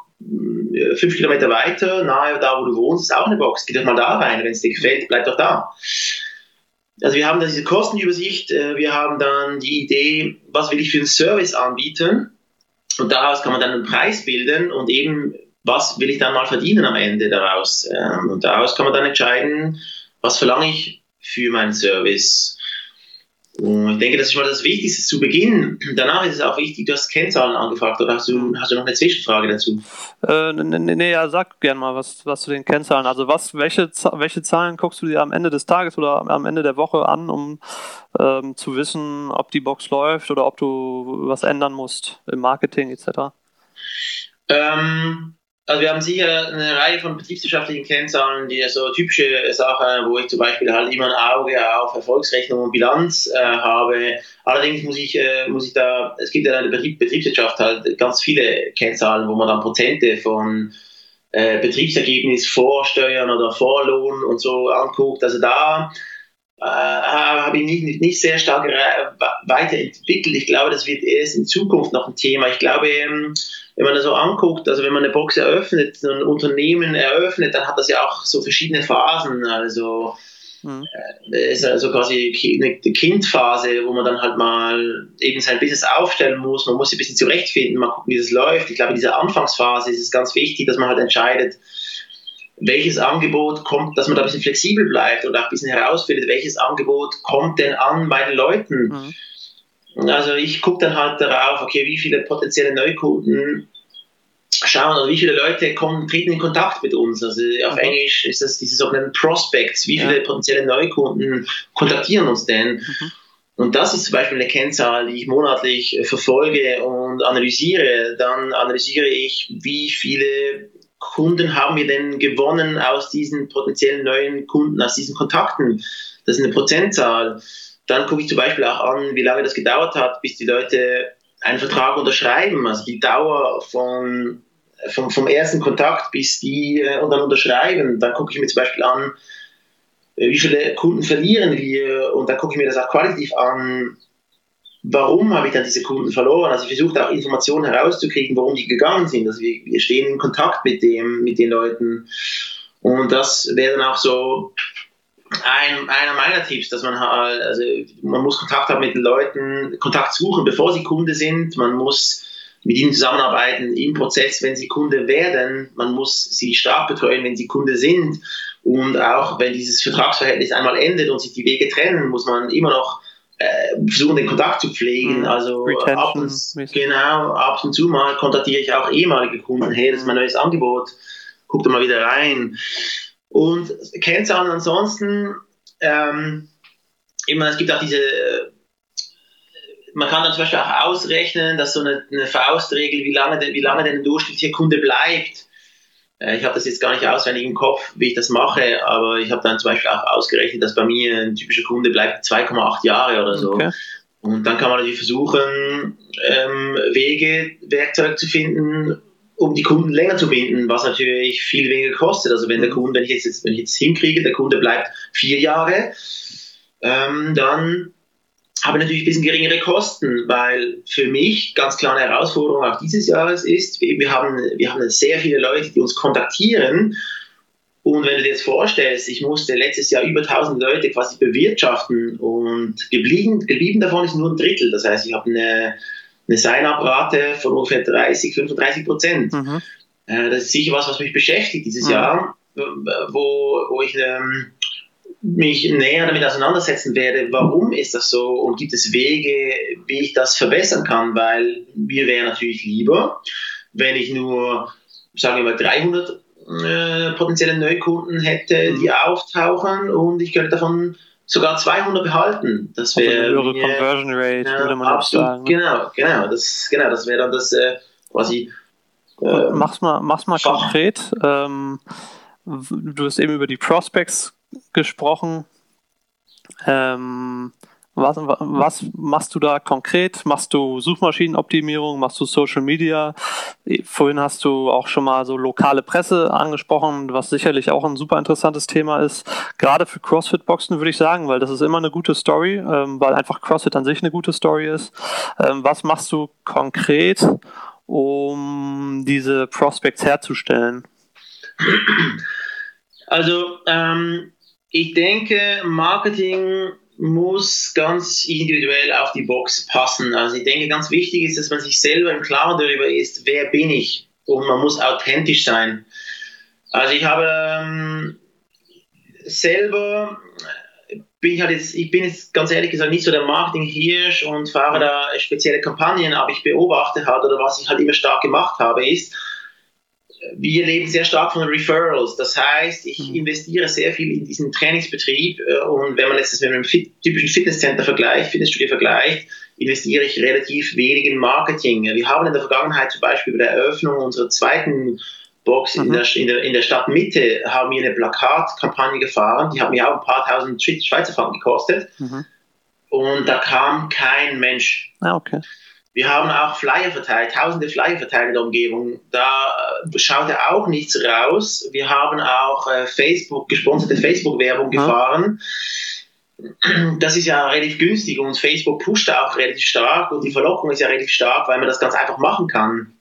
fünf Kilometer weiter, nahe da, wo du wohnst, ist auch eine Box. Geh doch mal da rein, wenn es dir gefällt, bleib doch da also wir haben dann diese Kostenübersicht, äh, wir haben dann die Idee, was will ich für einen Service anbieten und daraus kann man dann einen Preis bilden und eben, was will ich dann mal verdienen am Ende daraus. Ähm, und daraus kann man dann entscheiden, was verlange ich für meinen Service. Und ich denke, das ist mal das Wichtigste zu Beginn. Danach ist es auch wichtig, du hast Kennzahlen angefragt oder hast du, hast du noch eine Zwischenfrage dazu? Äh, nee, nee, ja, sag gerne mal was, was zu den Kennzahlen. Also was, welche, welche Zahlen guckst du dir am Ende des Tages oder am Ende der Woche an, um ähm, zu wissen, ob die Box läuft oder ob du was ändern musst im Marketing etc.? Ähm, also wir haben sicher eine Reihe von betriebswirtschaftlichen Kennzahlen, die so typische Sachen, wo ich zum Beispiel halt immer ein Auge auf Erfolgsrechnung und Bilanz äh, habe. Allerdings muss ich, äh, muss ich da, es gibt ja in der Betrieb, Betriebswirtschaft halt ganz viele Kennzahlen, wo man dann Prozente von äh, Betriebsergebnis vor Steuern oder vor Lohn und so anguckt. Also da äh, habe ich nicht, nicht sehr stark weiterentwickelt. Ich glaube, das wird erst in Zukunft noch ein Thema. Ich glaube, ähm, wenn man das so anguckt, also wenn man eine Box eröffnet, ein Unternehmen eröffnet, dann hat das ja auch so verschiedene Phasen. Also mhm. äh, ist also quasi eine Kindphase, wo man dann halt mal eben sein Business aufstellen muss. Man muss sich ein bisschen zurechtfinden, mal gucken, wie das läuft. Ich glaube, in dieser Anfangsphase ist es ganz wichtig, dass man halt entscheidet, welches Angebot kommt, dass man da ein bisschen flexibel bleibt und auch ein bisschen herausfindet, welches Angebot kommt denn an bei den Leuten. Mhm. Also ich gucke dann halt darauf, okay, wie viele potenzielle Neukunden schauen oder wie viele Leute kommen, treten in Kontakt mit uns. Also auf mhm. Englisch ist das diese sogenannten Prospects. Wie viele ja. potenzielle Neukunden kontaktieren uns denn? Mhm. Und das ist zum Beispiel eine Kennzahl, die ich monatlich verfolge und analysiere. Dann analysiere ich, wie viele Kunden haben wir denn gewonnen aus diesen potenziellen neuen Kunden, aus diesen Kontakten? Das ist eine Prozentzahl. Dann gucke ich zum Beispiel auch an, wie lange das gedauert hat, bis die Leute einen Vertrag unterschreiben. Also die Dauer von, vom, vom ersten Kontakt bis die äh, und dann unterschreiben. Dann gucke ich mir zum Beispiel an, äh, wie viele Kunden verlieren wir und dann gucke ich mir das auch qualitativ an, warum habe ich dann diese Kunden verloren? Also ich versuche auch Informationen herauszukriegen, warum die gegangen sind. Also wir, wir stehen in Kontakt mit, dem, mit den Leuten. Und das wäre dann auch so ein, einer meiner Tipps, dass man halt, also man muss Kontakt haben mit den Leuten, Kontakt suchen, bevor sie Kunde sind. Man muss mit ihnen zusammenarbeiten im Prozess, wenn sie Kunde werden. Man muss sie stark betreuen, wenn sie Kunde sind. Und auch wenn dieses Vertragsverhältnis einmal endet und sich die Wege trennen, muss man immer noch äh, versuchen, den Kontakt zu pflegen. Mhm. Also ab und, genau, ab und zu mal kontaktiere ich auch ehemalige Kunden. Hey, das ist mein neues Angebot. Guck da mal wieder rein. Und Kennzahlen ansonsten, ähm, immer, es gibt auch diese, man kann dann zum Beispiel auch ausrechnen, dass so eine, eine Faustregel, wie lange, wie lange denn ein durchschnittlicher Kunde bleibt. Äh, ich habe das jetzt gar nicht auswendig im Kopf, wie ich das mache, aber ich habe dann zum Beispiel auch ausgerechnet, dass bei mir ein typischer Kunde bleibt 2,8 Jahre oder so. Okay. Und dann kann man natürlich versuchen, ähm, Wege, Werkzeuge zu finden, um die Kunden länger zu binden, was natürlich viel weniger kostet. Also wenn der mhm. Kunde, wenn ich jetzt, wenn ich jetzt hinkriege, der Kunde bleibt vier Jahre, ähm, dann habe ich natürlich ein bisschen geringere Kosten, weil für mich ganz klar eine Herausforderung auch dieses Jahres ist, wir haben, wir haben sehr viele Leute, die uns kontaktieren und wenn du dir jetzt vorstellst, ich musste letztes Jahr über 1000 Leute quasi bewirtschaften und geblieben, geblieben davon ist nur ein Drittel. Das heißt, ich habe eine, eine Sign-up-Rate von ungefähr 30, 35 Prozent. Mhm. Äh, das ist sicher was, was mich beschäftigt dieses mhm. Jahr, wo, wo ich ähm, mich näher damit auseinandersetzen werde, warum ist das so und gibt es Wege, wie ich das verbessern kann, weil mir wäre natürlich lieber, wenn ich nur, sagen wir mal, 300 äh, potenzielle Neukunden hätte, die mhm. auftauchen und ich könnte davon sogar 200 behalten. Das wäre also eine höhere Conversion Rate, ja, würde man absolut, sagen. Genau, genau, das, genau, das wäre dann das äh, quasi. Äh, mach's mal, mach's mal konkret. Ähm, du hast eben über die Prospects gesprochen. Ähm, was, was, machst du da konkret? Machst du Suchmaschinenoptimierung? Machst du Social Media? Vorhin hast du auch schon mal so lokale Presse angesprochen, was sicherlich auch ein super interessantes Thema ist. Gerade für CrossFit-Boxen würde ich sagen, weil das ist immer eine gute Story, ähm, weil einfach CrossFit an sich eine gute Story ist. Ähm, was machst du konkret, um diese Prospects herzustellen? Also, ähm, ich denke, Marketing muss ganz individuell auf die Box passen. Also ich denke, ganz wichtig ist, dass man sich selber im Klaren darüber ist, wer bin ich und man muss authentisch sein. Also ich habe ähm, selber bin ich halt jetzt, ich bin jetzt ganz ehrlich gesagt nicht so der Marketing-Hirsch und fahre da spezielle Kampagnen, aber ich beobachte halt oder was ich halt immer stark gemacht habe ist, wir leben sehr stark von Referrals. Das heißt, ich mhm. investiere sehr viel in diesen Trainingsbetrieb äh, und wenn man jetzt das mit einem fit, typischen Fitnesscenter vergleicht, Fitnessstudio vergleicht, investiere ich relativ wenig in Marketing. Wir haben in der Vergangenheit zum Beispiel bei der Eröffnung unserer zweiten Box mhm. in, der, in, der, in der Stadtmitte haben wir eine Plakatkampagne gefahren, die hat mir auch ein paar tausend Schweizer Franken gekostet. Mhm. Und da kam kein Mensch. Ah, okay. Wir haben auch Flyer verteilt, tausende Flyer verteilt in der Umgebung. Da äh, schaut er auch nichts raus. Wir haben auch äh, Facebook, gesponserte Facebook-Werbung gefahren. Das ist ja relativ günstig und Facebook pusht auch relativ stark und die Verlockung ist ja relativ stark, weil man das ganz einfach machen kann.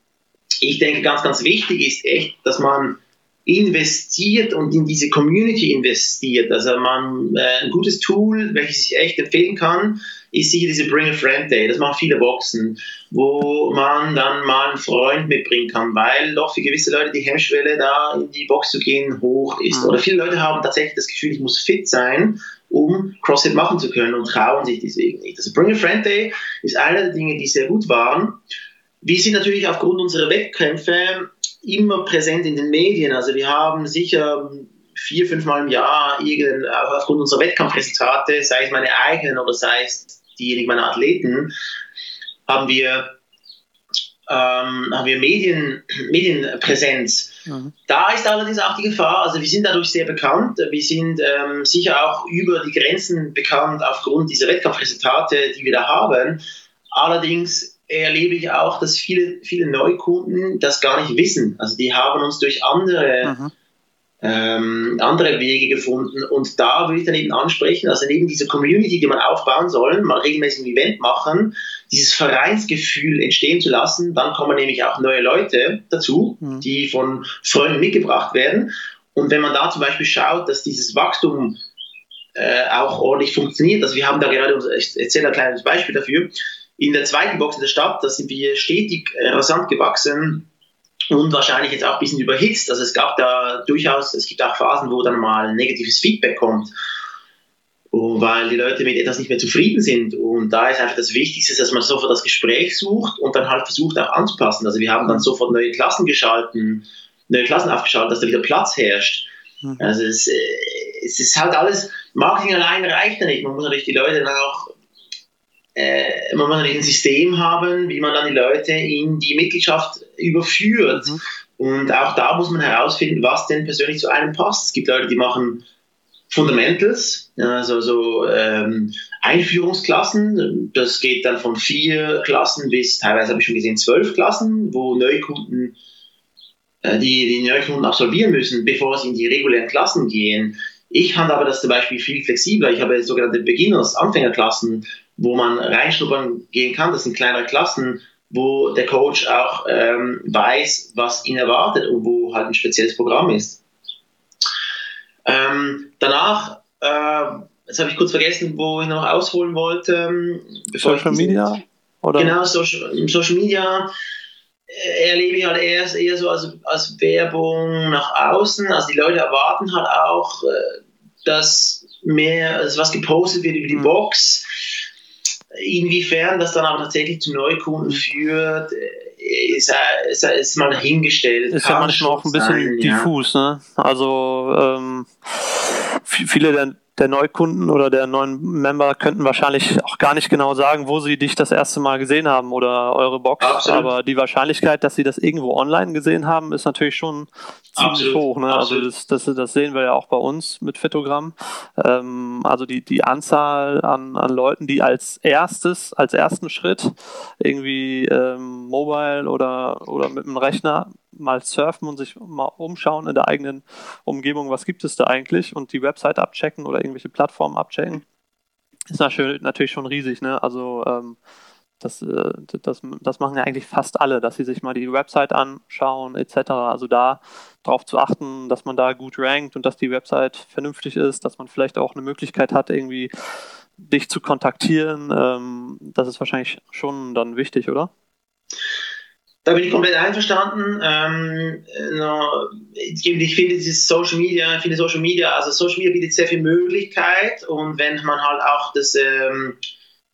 Ich denke, ganz, ganz wichtig ist echt, dass man investiert und in diese Community investiert. Also man äh, ein gutes Tool, welches ich echt empfehlen kann, ist sicher diese Bring a Friend Day. Das machen viele Boxen, wo man dann mal einen Freund mitbringen kann, weil doch für gewisse Leute die Hemmschwelle, da in die Box zu gehen, hoch ist. Mhm. Oder viele Leute haben tatsächlich das Gefühl, ich muss fit sein, um CrossFit machen zu können und trauen sich deswegen nicht. Also Bring a Friend Day ist einer der Dinge, die sehr gut waren. Wir sind natürlich aufgrund unserer Wettkämpfe immer präsent in den Medien. Also wir haben sicher vier, fünf Mal im Jahr aufgrund unserer Wettkampfresultate, sei es meine eigenen oder sei es diejenigen meiner Athleten, haben wir, ähm, haben wir Medien, Medienpräsenz. Mhm. Da ist allerdings auch die Gefahr, also wir sind dadurch sehr bekannt, wir sind ähm, sicher auch über die Grenzen bekannt aufgrund dieser Wettkampfresultate, die wir da haben. Allerdings erlebe ich auch, dass viele, viele Neukunden das gar nicht wissen. Also die haben uns durch andere mhm ähm, andere Wege gefunden. Und da würde ich dann eben ansprechen, also neben dieser Community, die man aufbauen soll, mal regelmäßig ein Event machen, dieses Vereinsgefühl entstehen zu lassen, dann kommen nämlich auch neue Leute dazu, mhm. die von Freunden mitgebracht werden. Und wenn man da zum Beispiel schaut, dass dieses Wachstum äh, auch ordentlich funktioniert, also wir haben da gerade, ich erzähle ein kleines Beispiel dafür, in der zweiten Box in der Stadt, da sind wir stetig äh, rasant gewachsen und wahrscheinlich jetzt auch ein bisschen überhitzt. Also es gab da durchaus, es gibt auch Phasen, wo dann mal negatives Feedback kommt, weil die Leute mit etwas nicht mehr zufrieden sind. Und da ist einfach das Wichtigste, dass man sofort das Gespräch sucht und dann halt versucht auch anzupassen. Also wir haben dann sofort neue Klassen geschalten, neue Klassen aufgeschaltet, dass da wieder Platz herrscht. Mhm. Also es, äh, es ist halt alles, Marketing allein reicht ja nicht. Man muss natürlich die Leute dann auch äh, man muss ein System haben, wie man dann die Leute in die Mitgliedschaft überführt. Mhm. Und auch da muss man herausfinden, was denn persönlich zu einem passt. Es gibt Leute, die machen Fundamentals, also so ähm, Einführungsklassen. Das geht dann von vier Klassen bis teilweise habe ich schon gesehen zwölf Klassen, wo Neukunden äh, die, die Neukunden absolvieren müssen, bevor sie in die regulären Klassen gehen. Ich handhabe das zum Beispiel viel flexibler. Ich habe sogenannte Beginners, Anfängerklassen, wo man reinschnuppern gehen kann. Das sind kleinere Klassen, wo der Coach auch ähm, weiß, was ihn erwartet und wo halt ein spezielles Programm ist. Ähm, danach, äh, jetzt habe ich kurz vergessen, wo ich noch ausholen wollte. Ähm, Social Media? Oder? Genau, Social, Social Media äh, erlebe ich halt eher, eher so als, als Werbung nach außen. Also die Leute erwarten halt auch, äh, dass mehr, also was gepostet wird über die mhm. Box Inwiefern das dann aber tatsächlich zu Neukunden führt, ist, ist, ist mal dahingestellt. Ist ja manchmal auch ein bisschen sein, diffus, ja. ne? Also ähm, viele der der Neukunden oder der neuen Member könnten wahrscheinlich auch gar nicht genau sagen, wo sie dich das erste Mal gesehen haben oder eure Box. Absolut. Aber die Wahrscheinlichkeit, dass sie das irgendwo online gesehen haben, ist natürlich schon ziemlich Absolut. hoch. Ne? Also das, das, das, sehen wir ja auch bei uns mit Fitogramm. Ähm, also die, die Anzahl an, an Leuten, die als erstes, als ersten Schritt irgendwie ähm, mobile oder, oder mit dem Rechner mal surfen und sich mal umschauen in der eigenen Umgebung, was gibt es da eigentlich und die Website abchecken oder irgendwelche Plattformen abchecken, ist natürlich schon riesig. Ne? Also ähm, das, äh, das, das machen ja eigentlich fast alle, dass sie sich mal die Website anschauen etc. Also da darauf zu achten, dass man da gut rankt und dass die Website vernünftig ist, dass man vielleicht auch eine Möglichkeit hat, irgendwie dich zu kontaktieren, ähm, das ist wahrscheinlich schon dann wichtig, oder? Da bin ich komplett einverstanden. Ähm, ich finde Social Media, finde Social Media, also Social Media bietet sehr viel Möglichkeit und wenn man halt auch das, ähm,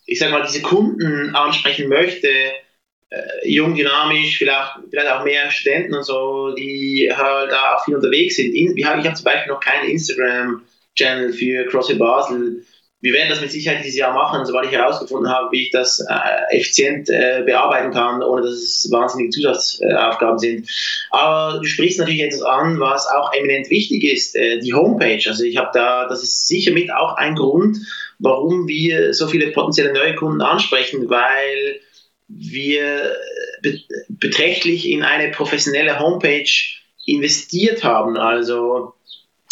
ich sag mal, diese Kunden ansprechen möchte, äh, jung, dynamisch, vielleicht, vielleicht auch mehr Studenten und so, die halt da auch viel unterwegs sind. Ich habe zum Beispiel noch keinen Instagram-Channel für CrossFit Basel wir werden das mit Sicherheit dieses Jahr machen, sobald ich herausgefunden habe, wie ich das äh, effizient äh, bearbeiten kann, ohne dass es wahnsinnige Zusatzaufgaben sind. Aber du sprichst natürlich etwas an, was auch eminent wichtig ist, äh, die Homepage. Also ich habe da, das ist sicher mit auch ein Grund, warum wir so viele potenzielle neue Kunden ansprechen, weil wir be beträchtlich in eine professionelle Homepage investiert haben. Also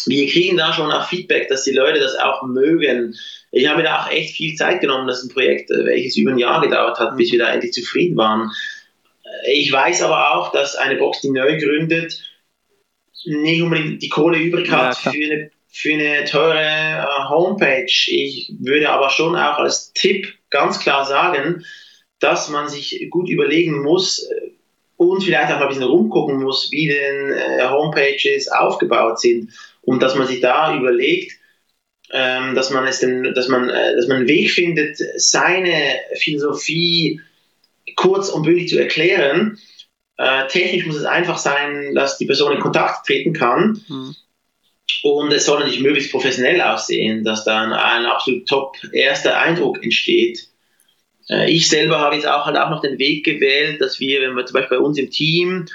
wir kriegen da schon auch Feedback, dass die Leute das auch mögen. Ich habe mir da auch echt viel Zeit genommen. Das ist ein Projekt, äh, welches über ein Jahr gedauert hat, bis wir da endlich zufrieden waren. Äh, ich weiß aber auch, dass eine Box, die neu gründet, nicht unbedingt die Kohle übrig hat ja, für, eine, für eine teure äh, Homepage. Ich würde aber schon auch als Tipp ganz klar sagen, dass man sich gut überlegen muss und vielleicht auch ein bisschen rumgucken muss, wie denn Homepages aufgebaut sind und dass man sich da überlegt, ähm, dass man es denn, dass man, äh, dass man einen Weg findet, seine Philosophie kurz und bündig zu erklären. Äh, technisch muss es einfach sein, dass die Person in Kontakt treten kann. Mhm. Und es soll natürlich möglichst professionell aussehen, dass dann ein absolut top erster Eindruck entsteht. Äh, ich selber habe jetzt auch halt auch noch den Weg gewählt, dass wir, wenn wir zum Beispiel bei uns im Team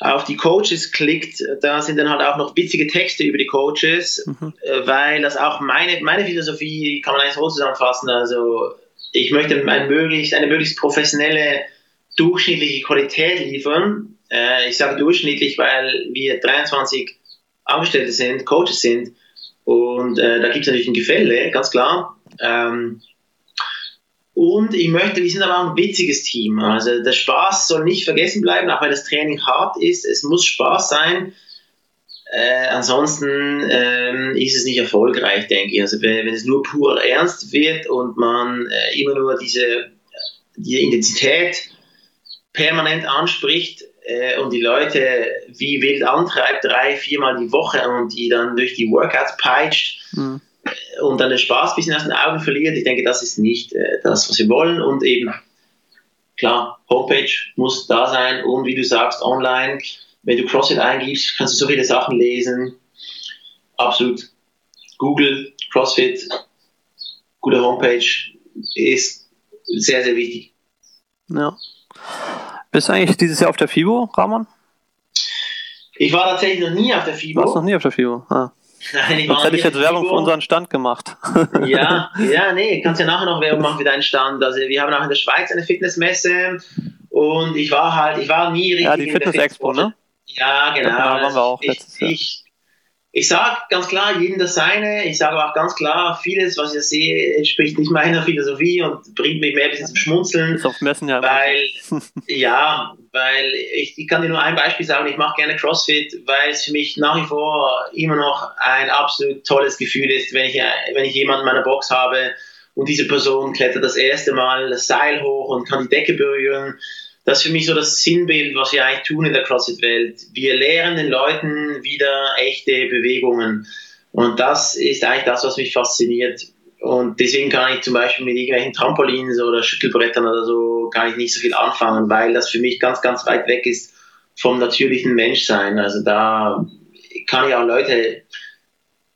auf die Coaches klickt, da sind dann halt auch noch witzige Texte über die Coaches, mhm. Äh, weil das auch meine, meine Philosophie kann man eigentlich so zusammenfassen. Also ich möchte ein möglichst, eine möglichst professionelle, durchschnittliche Qualität liefern. Äh, ich sage durchschnittlich, weil wir 23 Angestellte sind, Coaches sind und äh, da gibt es natürlich ein Gefälle, ganz klar. Ähm, und ich möchte, wir sind aber ein witziges Team. Also der Spaß soll nicht vergessen bleiben, auch wenn das Training hart ist. Es muss Spaß sein. Äh, ansonsten ähm, ist es nicht erfolgreich, denke ich. Also wenn, es nur pur ernst wird und man äh, immer nur diese die Intensität permanent anspricht äh, und die Leute wie wild antreibt, drei, viermal die Woche und die dann durch die Workouts peitscht, mhm und dann den Spaß ein bisschen aus den Augen verliert. Ich denke, das ist nicht äh, das, was wir wollen. Und eben, klar, Homepage muss da sein und wie du sagst, online. Wenn du CrossFit eingibst, kannst du so viele Sachen lesen. Absolut. Google, CrossFit, gute Homepage ist sehr, sehr wichtig. Ja. Bist du eigentlich dieses Jahr auf der FIBO, Ramon? Ich war tatsächlich noch nie auf der FIBO. Warst noch nie auf der FIBO? Ah. Nein, Sonst hätte ich jetzt Werbung für unseren Stand gemacht. ja, ja, nee, kannst ja nachher noch Werbung machen für deinen Stand. Also wir haben auch in der Schweiz eine Fitnessmesse und ich war halt, ich war nie richtig. Ja, die Fitness Expo, ne? Ja, genau. Da waren wir auch ich, ich, ich sage ganz klar, jedem das seine. Ich sage auch ganz klar, vieles, was ich sehe, entspricht nicht meiner Philosophie und bringt mich mehr ein bisschen zum Schmunzeln. Ist auf Messen ja. Weil, ja, weil ich, ich kann dir nur ein Beispiel sagen, ich mache gerne CrossFit, weil es für mich nach wie vor immer noch ein absolut tolles Gefühl ist, wenn ich, wenn ich jemanden in meiner Box habe und diese Person klettert das erste Mal das Seil hoch und kann die Decke berühren das ist für mich so das Sinnbild, was wir eigentlich tun in der CrossFit-Welt. Wir lehren den Leuten wieder echte Bewegungen. Und das ist eigentlich das, was mich fasziniert. Und deswegen kann ich zum Beispiel mit irgendwelchen Trampolins oder Schüttelbrettern oder so gar nicht, nicht so viel anfangen, weil das für mich ganz, ganz weit weg ist vom natürlichen Menschsein. Also da kann ich auch Leute,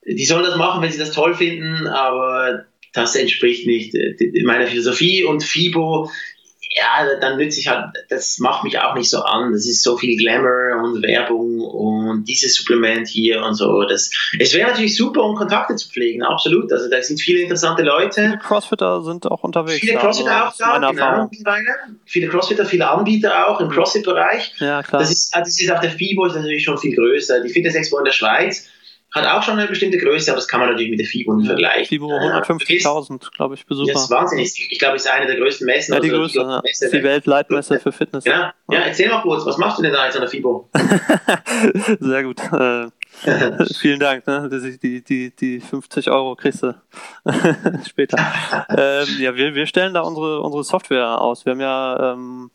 die sollen das machen, wenn sie das toll finden, aber das entspricht nicht meiner Philosophie und FIBO ja, dann nütze ich halt, das macht mich auch nicht so an. Das ist so viel Glamour und Werbung und dieses Supplement hier und so. Das, es wäre natürlich super, um Kontakte zu pflegen, absolut. Also da sind viele interessante Leute. Viele Crossfitter sind auch unterwegs. Viele Crossfitter auch da, genau, Viele Crossfitter, viele Anbieter auch im Crossfit-Bereich. Ja, klar. Das ist, das ist auch der FIBO ist natürlich schon viel größer. Die Fitness Expo in der Schweiz hat auch schon eine bestimmte Größe, aber das kann man natürlich mit der FIBO nicht ja, vergleichen. FIBO 150.000, glaube ich, Besucher. Das ist wahnsinnig. Ich glaube, es ist eine der größten Messen. Ja, die also, größte, ja. Messe, die Weltleitmesse für Fitness. Ja. ja, erzähl mal kurz, was machst du denn da jetzt an der FIBO? Sehr gut. Äh, vielen Dank. Ne? Die, die, die 50 Euro kriegst du später. ähm, ja, wir, wir stellen da unsere, unsere Software aus. Wir haben ja ähm,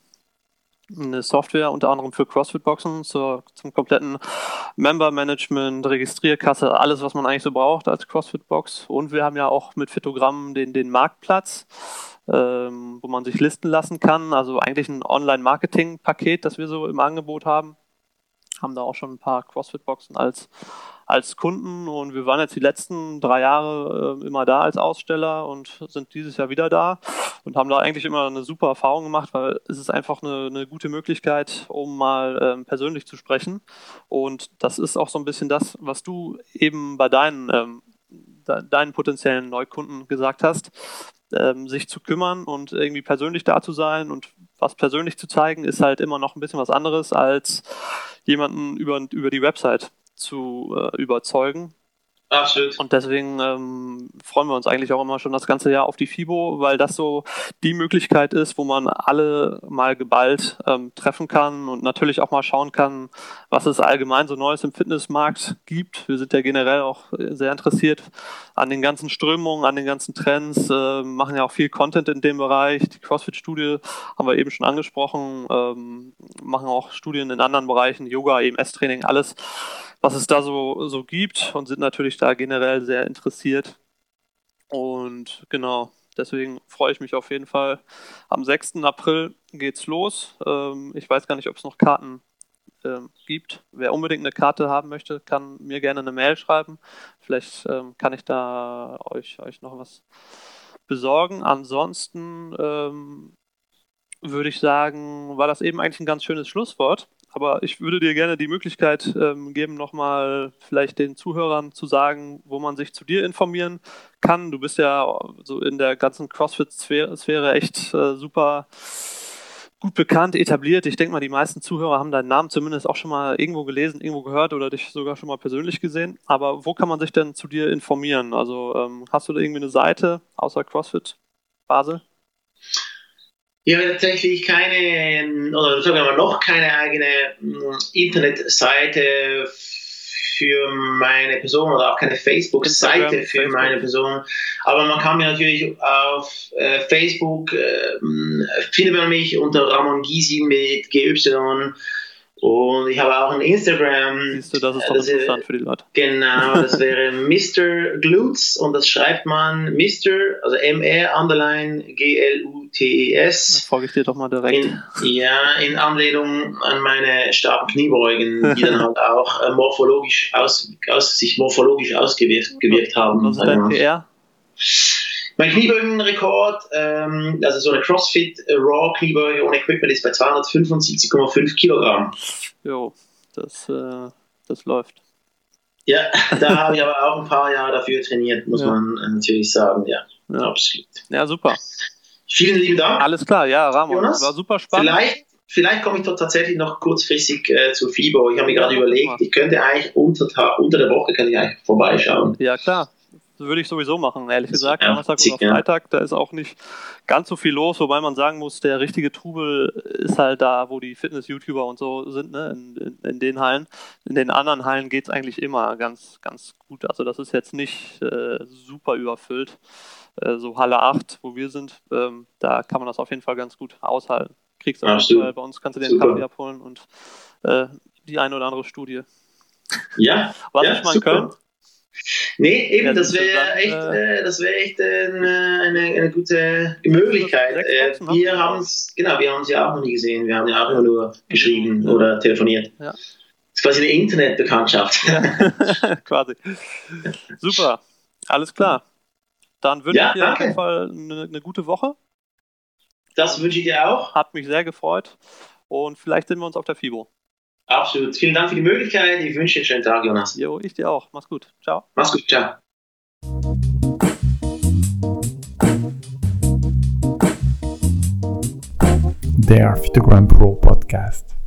eine Software unter anderem für CrossFit-Boxen zum kompletten Member-Management, Registrierkasse, alles, was man eigentlich so braucht als CrossFit-Box. Und wir haben ja auch mit Fitogramm den, den Marktplatz, ähm, wo man sich listen lassen kann. Also eigentlich ein Online-Marketing-Paket, das wir so im Angebot haben. Haben da auch schon ein paar CrossFit-Boxen als als Kunden und wir waren jetzt die letzten drei Jahre äh, immer da als Aussteller und sind dieses Jahr wieder da und haben da eigentlich immer eine super Erfahrung gemacht, weil es ist einfach eine, eine gute Möglichkeit, um mal ähm, persönlich zu sprechen. Und das ist auch so ein bisschen das, was du eben bei deinen, ähm, de deinen potenziellen Neukunden gesagt hast, ähm, sich zu kümmern und irgendwie persönlich da zu sein und was persönlich zu zeigen, ist halt immer noch ein bisschen was anderes als jemanden über, über die Website zu äh, überzeugen. Absolut. Und deswegen ähm, freuen wir uns eigentlich auch immer schon das ganze Jahr auf die FIBO, weil das so die Möglichkeit ist, wo man alle mal geballt ähm, treffen kann und natürlich auch mal schauen kann, was es allgemein so Neues im Fitnessmarkt gibt. Wir sind ja generell auch sehr interessiert an den ganzen Strömungen, an den ganzen Trends, äh, machen ja auch viel Content in dem Bereich. Die CrossFit-Studie haben wir eben schon angesprochen, ähm, machen auch Studien in anderen Bereichen, Yoga, EMS-Training, alles was es da so, so gibt und sind natürlich da generell sehr interessiert. Und genau, deswegen freue ich mich auf jeden Fall. Am 6. April geht's los. Ähm, ich weiß gar nicht, ob es noch Karten ähm, gibt. Wer unbedingt eine Karte haben möchte, kann mir gerne eine Mail schreiben. Vielleicht ähm, kann ich da euch, euch noch was besorgen. Ansonsten ähm, würde ich sagen, war das eben eigentlich ein ganz schönes Schlusswort. Aber ich würde dir gerne die Möglichkeit ähm, geben, nochmal vielleicht den Zuhörern zu sagen, wo man sich zu dir informieren kann. Du bist ja so in der ganzen CrossFit-Sphäre echt äh, super gut bekannt, etabliert. Ich denke mal, die meisten Zuhörer haben deinen Namen zumindest auch schon mal irgendwo gelesen, irgendwo gehört oder dich sogar schon mal persönlich gesehen. Aber wo kann man sich denn zu dir informieren? Also ähm, hast du da irgendwie eine Seite außer CrossFit Basel? Ich habe tatsächlich keine, oder sagen wir mal noch keine eigene hm, Internetseite für meine Person oder auch keine Facebook-Seite für Facebook. meine Person. Aber man kann mir natürlich auf äh, Facebook, äh, findet man mich unter Ramon Gysi mit GY und ich habe auch ein Instagram. Siehst du, das ist doch das interessant für die Leute. Genau, das wäre Mr. Glutes und das schreibt man Mr., also M-R, Underline, G-L-U-T-E-S. Folge ich dir doch mal direkt. In, ja, in Anlehnung an meine starken Kniebeugen, die dann halt auch äh, morphologisch aus, aus, sich morphologisch ausgewirkt gewirkt haben. Was ist dein PR? Mein Kniebeugenrekord, ähm, also so eine CrossFit äh, Raw Kniebeuge ohne Equipment ist bei 275,5 Kilogramm. Jo, das, äh, das läuft. Ja, da habe ich aber auch ein paar Jahre dafür trainiert, muss ja. man äh, natürlich sagen, ja, ja. absolut. Ja, super. Vielen lieben Dank. Alles klar, ja, Ramon, Jonas, war super spannend. Vielleicht, vielleicht komme ich doch tatsächlich noch kurzfristig äh, zu FIBO. Ich habe mir gerade überlegt, ich könnte eigentlich unter, unter der Woche kann ich eigentlich vorbeischauen. Ja, klar würde ich sowieso machen, ehrlich gesagt. Ja, Donnerstag oder Freitag, da ist auch nicht ganz so viel los, wobei man sagen muss, der richtige Trubel ist halt da, wo die Fitness-YouTuber und so sind, ne? In, in, in, den Hallen. In den anderen Hallen geht es eigentlich immer ganz, ganz gut. Also das ist jetzt nicht äh, super überfüllt. Äh, so Halle 8, wo wir sind, ähm, da kann man das auf jeden Fall ganz gut aushalten. Kriegst du auch bei uns kannst du den super. Kaffee abholen und äh, die eine oder andere Studie. Ja. War ja, ich mal in Köln? Nee, eben, ja, das wäre echt, äh, das wäre echt äh, eine, eine, gute Möglichkeit. Äh, wir haben es, genau, wir haben es ja auch noch nie gesehen. Wir haben ja auch immer nur geschrieben ja. oder telefoniert. Ja. Das ist quasi eine Internetbekanntschaft. Quasi. Super, alles klar. Dann wünsche ich dir danke. auf jeden Fall eine, eine gute Woche. Das wünsche ich dir auch. Hat mich sehr gefreut. Und vielleicht sehen wir uns auf der FIBO. Absolut. Vielen Dank für die Möglichkeit. Ich wünsche dir einen schönen Tag, Jonas. Jo, ich dir auch. Mach's gut. Ciao. Mach's gut. Ciao. Der Phytogram Pro Podcast.